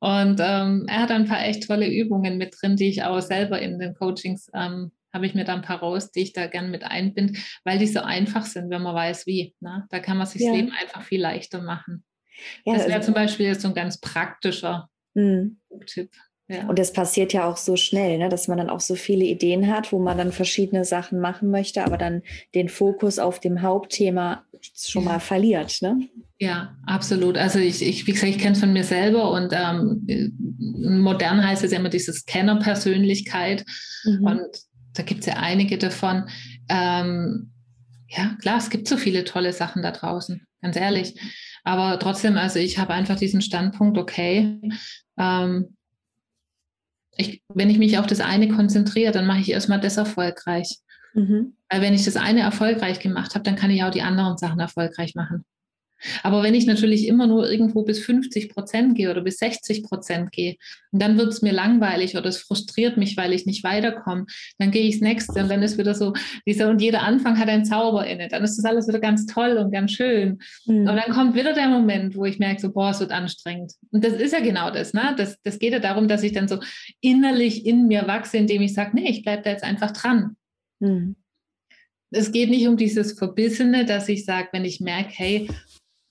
Und ähm, er hat ein paar echt tolle Übungen mit drin, die ich auch selber in den Coachings ähm, habe ich mir da ein paar raus, die ich da gern mit einbinde, weil die so einfach sind, wenn man weiß, wie. Ne? Da kann man sich ja. das Leben einfach viel leichter machen. Ja, das wäre also, zum Beispiel so ein ganz praktischer mhm. Tipp. Ja. Und das passiert ja auch so schnell, ne, dass man dann auch so viele Ideen hat, wo man dann verschiedene Sachen machen möchte, aber dann den Fokus auf dem Hauptthema schon mal verliert. Ne? Ja, absolut. Also ich, ich wie gesagt, ich kenne es von mir selber und ähm, modern heißt es ja immer dieses Kennerpersönlichkeit. Mhm. Und da gibt es ja einige davon. Ähm, ja, klar, es gibt so viele tolle Sachen da draußen, ganz ehrlich. Aber trotzdem, also ich habe einfach diesen Standpunkt, okay, ähm, ich, wenn ich mich auf das eine konzentriere, dann mache ich erstmal das erfolgreich. Mhm. Weil wenn ich das eine erfolgreich gemacht habe, dann kann ich auch die anderen Sachen erfolgreich machen. Aber wenn ich natürlich immer nur irgendwo bis 50 Prozent gehe oder bis 60 Prozent gehe, und dann wird es mir langweilig oder es frustriert mich, weil ich nicht weiterkomme, dann gehe ich ins nächste und dann ist wieder so, dieser und jeder Anfang hat einen Zauber inne. Dann ist das alles wieder ganz toll und ganz schön. Mhm. Und dann kommt wieder der Moment, wo ich merke, so, boah, es wird anstrengend. Und das ist ja genau das, ne? Das, das geht ja darum, dass ich dann so innerlich in mir wachse, indem ich sage, nee, ich bleibe da jetzt einfach dran. Mhm. Es geht nicht um dieses Verbissene, dass ich sage, wenn ich merke, hey,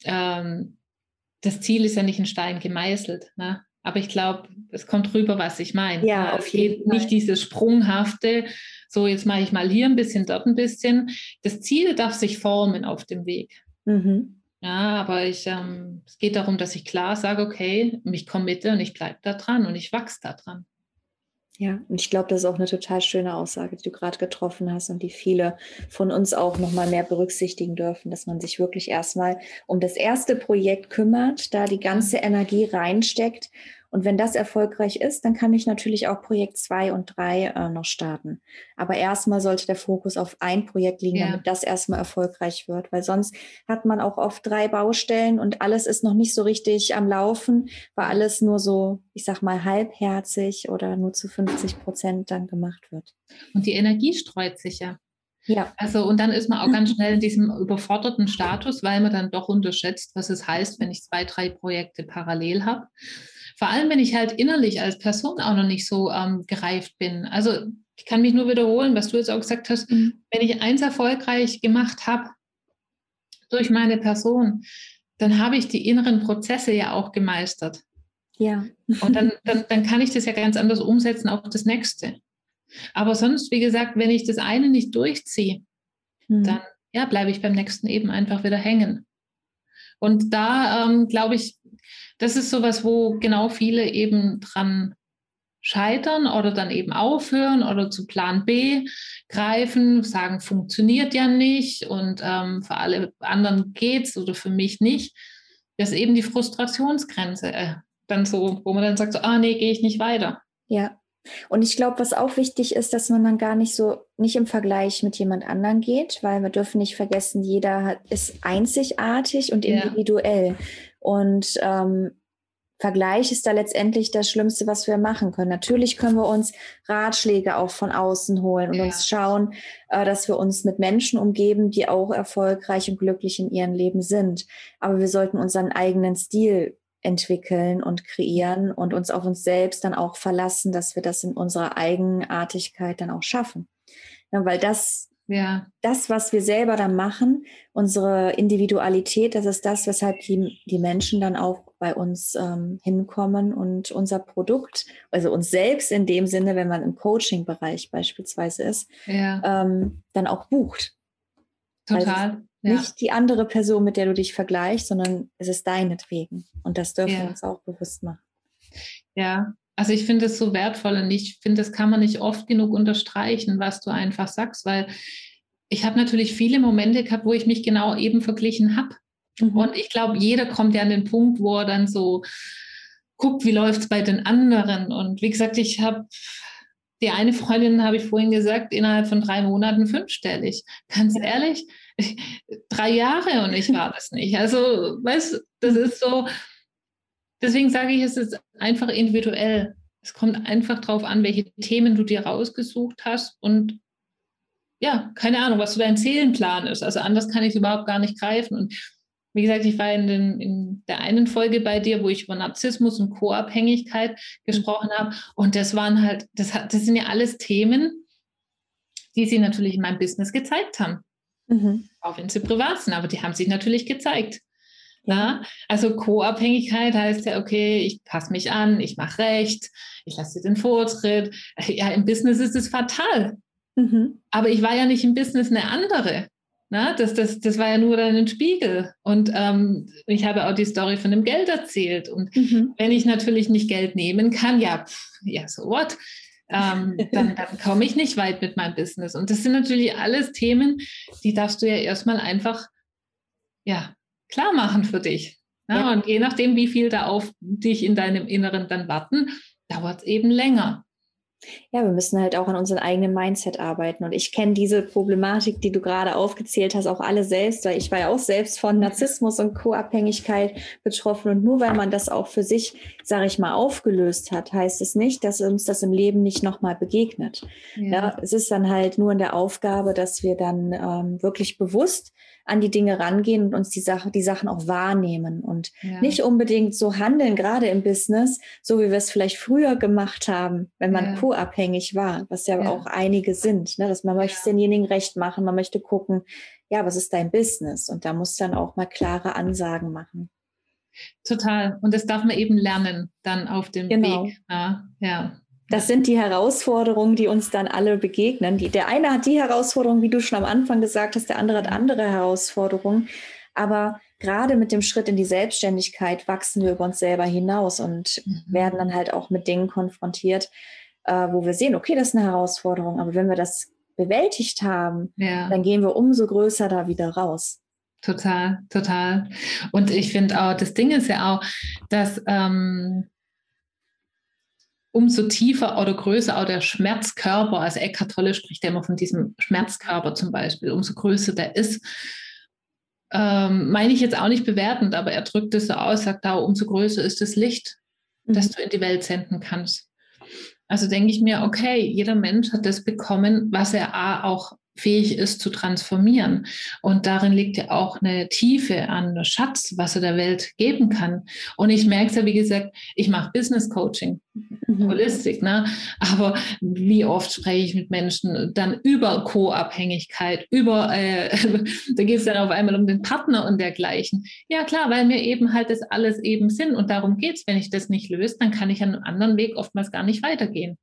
ähm, das Ziel ist ja nicht in Stein gemeißelt. Ne? Aber ich glaube, es kommt rüber, was ich meine. Ja, auf jeden Fall. Nicht dieses Sprunghafte, so jetzt mache ich mal hier ein bisschen, dort ein bisschen. Das Ziel darf sich formen auf dem Weg. Mhm. Ja, aber ich, ähm, es geht darum, dass ich klar sage, okay, mich committe und ich bleibe da dran und ich wachse da dran. Ja, und ich glaube, das ist auch eine total schöne Aussage, die du gerade getroffen hast und die viele von uns auch nochmal mehr berücksichtigen dürfen, dass man sich wirklich erstmal um das erste Projekt kümmert, da die ganze Energie reinsteckt und wenn das erfolgreich ist, dann kann ich natürlich auch Projekt 2 und 3 äh, noch starten. Aber erstmal sollte der Fokus auf ein Projekt liegen, ja. damit das erstmal erfolgreich wird. Weil sonst hat man auch oft drei Baustellen und alles ist noch nicht so richtig am Laufen, weil alles nur so, ich sag mal, halbherzig oder nur zu 50 Prozent dann gemacht wird. Und die Energie streut sich ja. Ja. Also, und dann ist man auch ganz schnell in diesem überforderten Status, weil man dann doch unterschätzt, was es heißt, wenn ich zwei, drei Projekte parallel habe. Vor allem, wenn ich halt innerlich als Person auch noch nicht so ähm, gereift bin. Also ich kann mich nur wiederholen, was du jetzt auch gesagt hast. Mhm. Wenn ich eins erfolgreich gemacht habe durch meine Person, dann habe ich die inneren Prozesse ja auch gemeistert. Ja. Und dann, dann, dann kann ich das ja ganz anders umsetzen auf das nächste. Aber sonst, wie gesagt, wenn ich das eine nicht durchziehe, mhm. dann ja, bleibe ich beim nächsten eben einfach wieder hängen. Und da, ähm, glaube ich, das ist sowas, wo genau viele eben dran scheitern oder dann eben aufhören oder zu Plan B greifen, sagen, funktioniert ja nicht und ähm, für alle anderen geht's oder für mich nicht. Das ist eben die Frustrationsgrenze äh, dann so, wo man dann sagt, so, ah nee, gehe ich nicht weiter. Ja. Und ich glaube, was auch wichtig ist, dass man dann gar nicht so, nicht im Vergleich mit jemand anderen geht, weil wir dürfen nicht vergessen, jeder hat, ist einzigartig und individuell. Ja. Und ähm, Vergleich ist da letztendlich das Schlimmste, was wir machen können. Natürlich können wir uns Ratschläge auch von außen holen und ja. uns schauen, äh, dass wir uns mit Menschen umgeben, die auch erfolgreich und glücklich in ihrem Leben sind. Aber wir sollten unseren eigenen Stil entwickeln und kreieren und uns auf uns selbst dann auch verlassen, dass wir das in unserer Eigenartigkeit dann auch schaffen. Ja, weil das ja. Das, was wir selber dann machen, unsere Individualität, das ist das, weshalb die, die Menschen dann auch bei uns ähm, hinkommen und unser Produkt, also uns selbst in dem Sinne, wenn man im Coaching-Bereich beispielsweise ist, ja. ähm, dann auch bucht. Total. Ja. Nicht die andere Person, mit der du dich vergleichst, sondern es ist deinetwegen. Und das dürfen wir uns auch bewusst machen. Ja, also ich finde es so wertvoll und ich finde, das kann man nicht oft genug unterstreichen, was du einfach sagst, weil ich habe natürlich viele Momente gehabt, wo ich mich genau eben verglichen habe. Mhm. Und ich glaube, jeder kommt ja an den Punkt, wo er dann so guckt, wie läuft es bei den anderen. Und wie gesagt, ich habe die eine Freundin, habe ich vorhin gesagt, innerhalb von drei Monaten fünfstellig. Ganz ehrlich, drei Jahre und ich war das nicht. Also, weißt du, das ist so, Deswegen sage ich, es ist einfach individuell. Es kommt einfach darauf an, welche Themen du dir rausgesucht hast und ja, keine Ahnung, was so dein Seelenplan ist. Also anders kann ich es überhaupt gar nicht greifen. Und wie gesagt, ich war in, den, in, der einen Folge bei dir, wo ich über Narzissmus und Co-Abhängigkeit gesprochen habe. Und das waren halt, das, das sind ja alles Themen, die sie natürlich in meinem Business gezeigt haben. Mhm. Auch wenn sie privat sind, aber die haben sich natürlich gezeigt. Na? Also Co-Abhängigkeit heißt ja, okay, ich passe mich an, ich mache recht, ich lasse dir den Vortritt. Ja, im Business ist es fatal. Mhm. Aber ich war ja nicht im Business eine andere. Na, das, das, das war ja nur dann ein Spiegel. Und ähm, ich habe auch die Story von dem Geld erzählt. Und mhm. wenn ich natürlich nicht Geld nehmen kann, ja, pff, ja, so what? Ähm, dann, dann komme ich nicht weit mit meinem Business. Und das sind natürlich alles Themen, die darfst du ja erstmal einfach ja, klar machen für dich. Ja, ja. Und je nachdem, wie viel da auf dich in deinem Inneren dann warten, dauert es eben länger. Ja, wir müssen halt auch an unserem eigenen Mindset arbeiten. Und ich kenne diese Problematik, die du gerade aufgezählt hast, auch alle selbst, weil ich war ja auch selbst von Narzissmus und Co-Abhängigkeit betroffen. Und nur weil man das auch für sich, sage ich mal, aufgelöst hat, heißt es nicht, dass uns das im Leben nicht nochmal begegnet. Ja. ja. es ist dann halt nur in der Aufgabe, dass wir dann ähm, wirklich bewusst an die Dinge rangehen und uns die, Sache, die Sachen auch wahrnehmen und ja. nicht unbedingt so handeln, gerade im Business, so wie wir es vielleicht früher gemacht haben, wenn man ja. co-abhängig war, was ja, ja, auch einige sind, ne? dass man möchte denjenigen recht machen, man möchte gucken, ja, was ist dein Business? Und da muss dann auch mal klare Ansagen machen. Total. Und das darf man eben lernen dann auf dem genau. Weg. Ja, ja. Das sind die Herausforderungen, die uns dann alle begegnen. Die, der eine hat die Herausforderung, wie du schon am Anfang gesagt hast, der andere hat andere Herausforderungen. Aber gerade mit dem Schritt in die Selbstständigkeit wachsen wir über uns selber hinaus und mhm. werden dann halt auch mit Dingen konfrontiert, äh, wo wir sehen, okay, das ist eine Herausforderung, aber wenn wir das bewältigt haben, ja. dann gehen wir umso größer da wieder raus. Total, total. Und ich finde auch, das Ding ist ja auch, dass ähm, umso tiefer oder größer auch der Schmerzkörper, also Eckhart Tolle spricht ja immer von diesem Schmerzkörper zum Beispiel, umso größer der ist, ähm, meine ich jetzt auch nicht bewertend, aber er drückt es so aus, sagt da, umso größer ist das Licht, mhm. das du in die Welt senden kannst. Also denke ich mir, okay, jeder Mensch hat das bekommen, was er auch fähig ist zu transformieren. Und darin liegt ja auch eine Tiefe an Schatz, was er der Welt geben kann. Und ich merke es ja, wie gesagt, ich mache Business Coaching, mhm. Holistik, ne? aber wie oft spreche ich mit Menschen dann über Co-Abhängigkeit, über, äh, da geht es dann auf einmal um den Partner und dergleichen. Ja klar, weil mir eben halt das alles eben sind und darum geht es, wenn ich das nicht löse, dann kann ich an einem anderen Weg oftmals gar nicht weitergehen.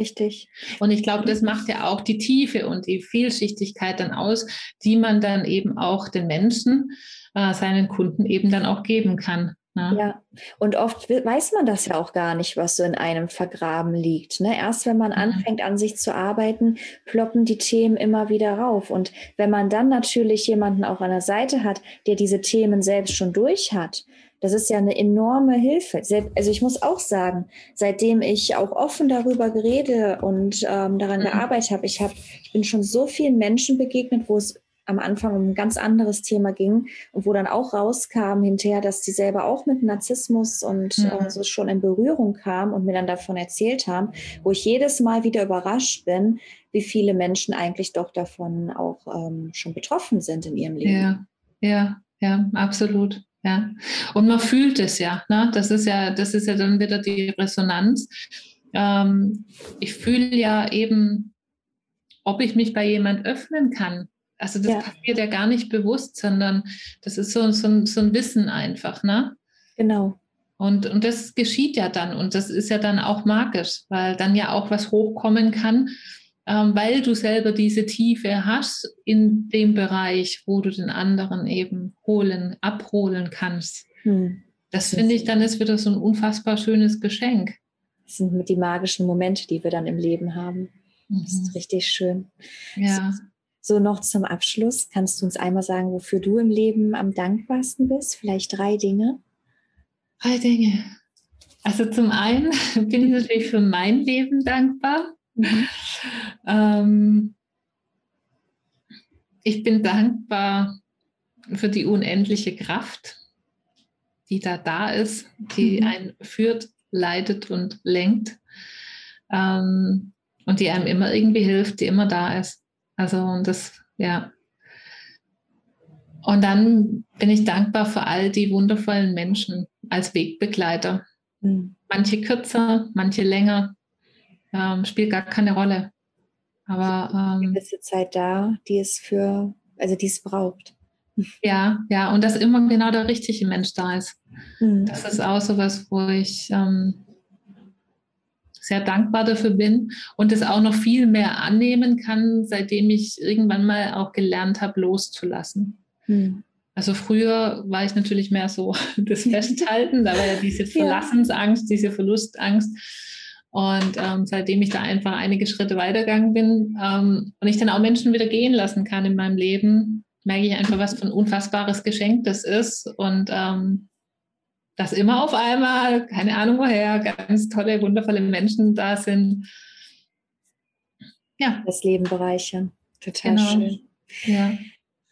Richtig. Und ich glaube, das macht ja auch die Tiefe und die Vielschichtigkeit dann aus, die man dann eben auch den Menschen, äh, seinen Kunden eben dann auch geben kann. Ne? Ja, und oft weiß man das ja auch gar nicht, was so in einem vergraben liegt. Ne? Erst wenn man mhm. anfängt, an sich zu arbeiten, ploppen die Themen immer wieder rauf. Und wenn man dann natürlich jemanden auch an der Seite hat, der diese Themen selbst schon durch hat, das ist ja eine enorme Hilfe. Also ich muss auch sagen, seitdem ich auch offen darüber gerede und ähm, daran mhm. gearbeitet habe, ich habe, ich bin schon so vielen Menschen begegnet, wo es am Anfang um ein ganz anderes Thema ging und wo dann auch rauskam hinterher, dass sie selber auch mit Narzissmus und mhm. äh, so schon in Berührung kam und mir dann davon erzählt haben, wo ich jedes Mal wieder überrascht bin, wie viele Menschen eigentlich doch davon auch ähm, schon betroffen sind in ihrem Leben. Ja, ja, ja, absolut. Ja. Und man fühlt es ja, ne? Das ist ja, das ist ja dann wieder die Resonanz. Ähm, ich fühle ja eben, ob ich mich bei jemand öffnen kann. Also das ja. passiert ja gar nicht bewusst, sondern das ist so, so, so ein Wissen einfach, ne? Genau. Und, und das geschieht ja dann und das ist ja dann auch magisch, weil dann ja auch was hochkommen kann, weil du selber diese Tiefe hast in dem Bereich, wo du den anderen eben holen, abholen kannst. Hm. Das, das finde ich dann ist wieder so ein unfassbar schönes Geschenk. Das sind mit die magischen Momente, die wir dann im Leben haben. Das ist mhm. richtig schön. Ja. So, so noch zum Abschluss, kannst du uns einmal sagen, wofür du im Leben am dankbarsten bist? Vielleicht drei Dinge? Drei Dinge. Also zum einen bin ich natürlich für mein Leben dankbar. Mhm. Ähm, ich bin dankbar für die unendliche Kraft, die da da ist, die mhm. einen führt, leitet und lenkt ähm, und die einem immer irgendwie hilft, die immer da ist. Also und das, ja. Und dann bin ich dankbar für all die wundervollen Menschen als Wegbegleiter. Mhm. Manche kürzer, manche länger, ähm, spielt gar keine Rolle. Aber ähm, eine gewisse Zeit da, die es für, also die es braucht. Ja, ja, und dass immer genau der richtige Mensch da ist. Mhm. Das ist auch so was, wo ich ähm, sehr dankbar dafür bin und es auch noch viel mehr annehmen kann, seitdem ich irgendwann mal auch gelernt habe, loszulassen. Mhm. Also früher war ich natürlich mehr so das Festhalten, da war ja diese Verlassensangst, diese Verlustangst. Und ähm, seitdem ich da einfach einige Schritte weitergegangen bin ähm, und ich dann auch Menschen wieder gehen lassen kann in meinem Leben, merke ich einfach, was für ein unfassbares Geschenk das ist. Und ähm, dass immer auf einmal, keine Ahnung woher, ganz tolle, wundervolle Menschen da sind. Ja. Das Leben bereichern. Total genau. schön. Ja.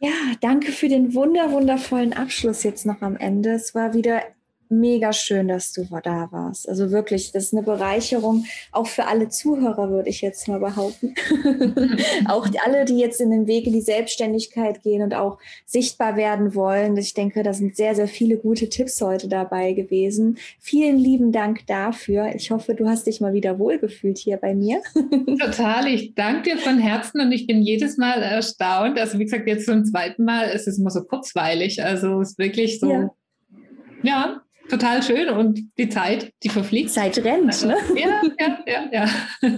Ja, danke für den wunder, wundervollen Abschluss jetzt noch am Ende. Es war wieder mega schön, dass du da warst. Also wirklich, das ist eine Bereicherung, auch für alle Zuhörer, würde ich jetzt mal behaupten. auch alle, die jetzt in den Weg in die Selbstständigkeit gehen und auch sichtbar werden wollen. Ich denke, da sind sehr, sehr viele gute Tipps heute dabei gewesen. Vielen lieben Dank dafür. Ich hoffe, du hast dich mal wieder wohlgefühlt hier bei mir. Total. Ich danke dir von Herzen und ich bin jedes Mal erstaunt. Also wie gesagt, jetzt zum zweiten Mal ist es immer so kurzweilig. Also es ist wirklich so. Ja. Ja, total schön und die Zeit, die verfliegt. Zeit rennt, also, ne? Ja, ja, ja, ja.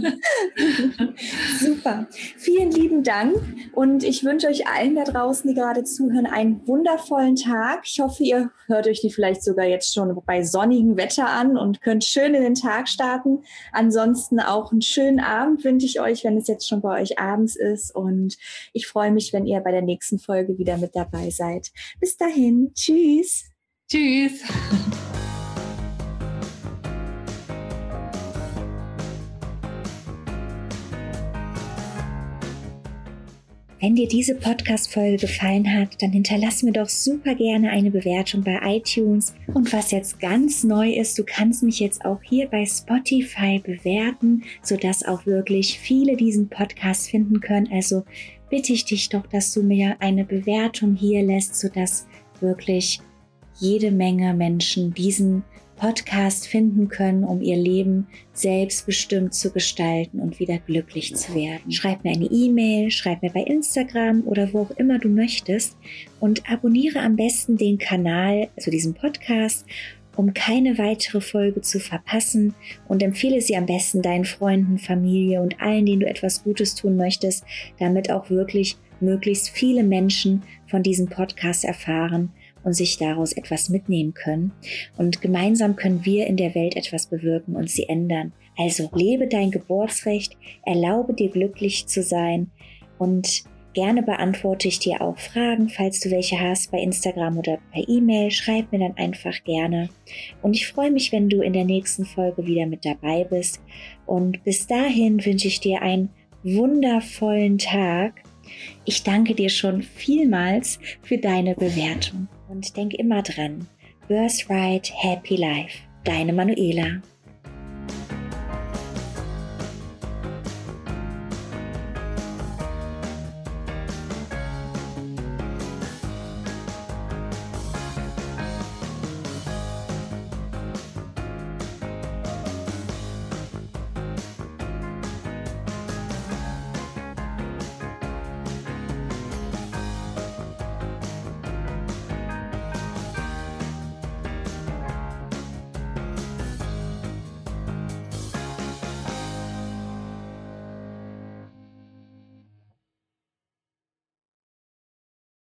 Super. Vielen lieben Dank und ich wünsche euch allen da draußen, die gerade zuhören, einen wundervollen Tag. Ich hoffe, ihr hört euch die vielleicht sogar jetzt schon bei sonnigem Wetter an und könnt schön in den Tag starten. Ansonsten auch einen schönen Abend wünsche ich euch, wenn es jetzt schon bei euch abends ist und ich freue mich, wenn ihr bei der nächsten Folge wieder mit dabei seid. Bis dahin, tschüss. Tschüss. Wenn dir diese Podcast-Folge gefallen hat, dann hinterlass mir doch super gerne eine Bewertung bei iTunes. Und was jetzt ganz neu ist, du kannst mich jetzt auch hier bei Spotify bewerten, sodass auch wirklich viele diesen Podcast finden können. Also bitte ich dich doch, dass du mir eine Bewertung hier lässt, sodass wirklich jede Menge Menschen diesen Podcast finden können, um ihr Leben selbstbestimmt zu gestalten und wieder glücklich zu werden. Schreib mir eine E-Mail, schreib mir bei Instagram oder wo auch immer du möchtest und abonniere am besten den Kanal, also diesen Podcast, um keine weitere Folge zu verpassen und empfehle sie am besten deinen Freunden, Familie und allen, denen du etwas Gutes tun möchtest, damit auch wirklich möglichst viele Menschen von diesem Podcast erfahren und sich daraus etwas mitnehmen können. Und gemeinsam können wir in der Welt etwas bewirken und sie ändern. Also lebe dein Geburtsrecht, erlaube dir glücklich zu sein und Gerne beantworte ich dir auch Fragen, falls du welche hast, bei Instagram oder per E-Mail. Schreib mir dann einfach gerne. Und ich freue mich, wenn du in der nächsten Folge wieder mit dabei bist. Und bis dahin wünsche ich dir einen wundervollen Tag. Ich danke dir schon vielmals für deine Bewertung. Und denk immer dran, Birthright Happy Life. Deine Manuela.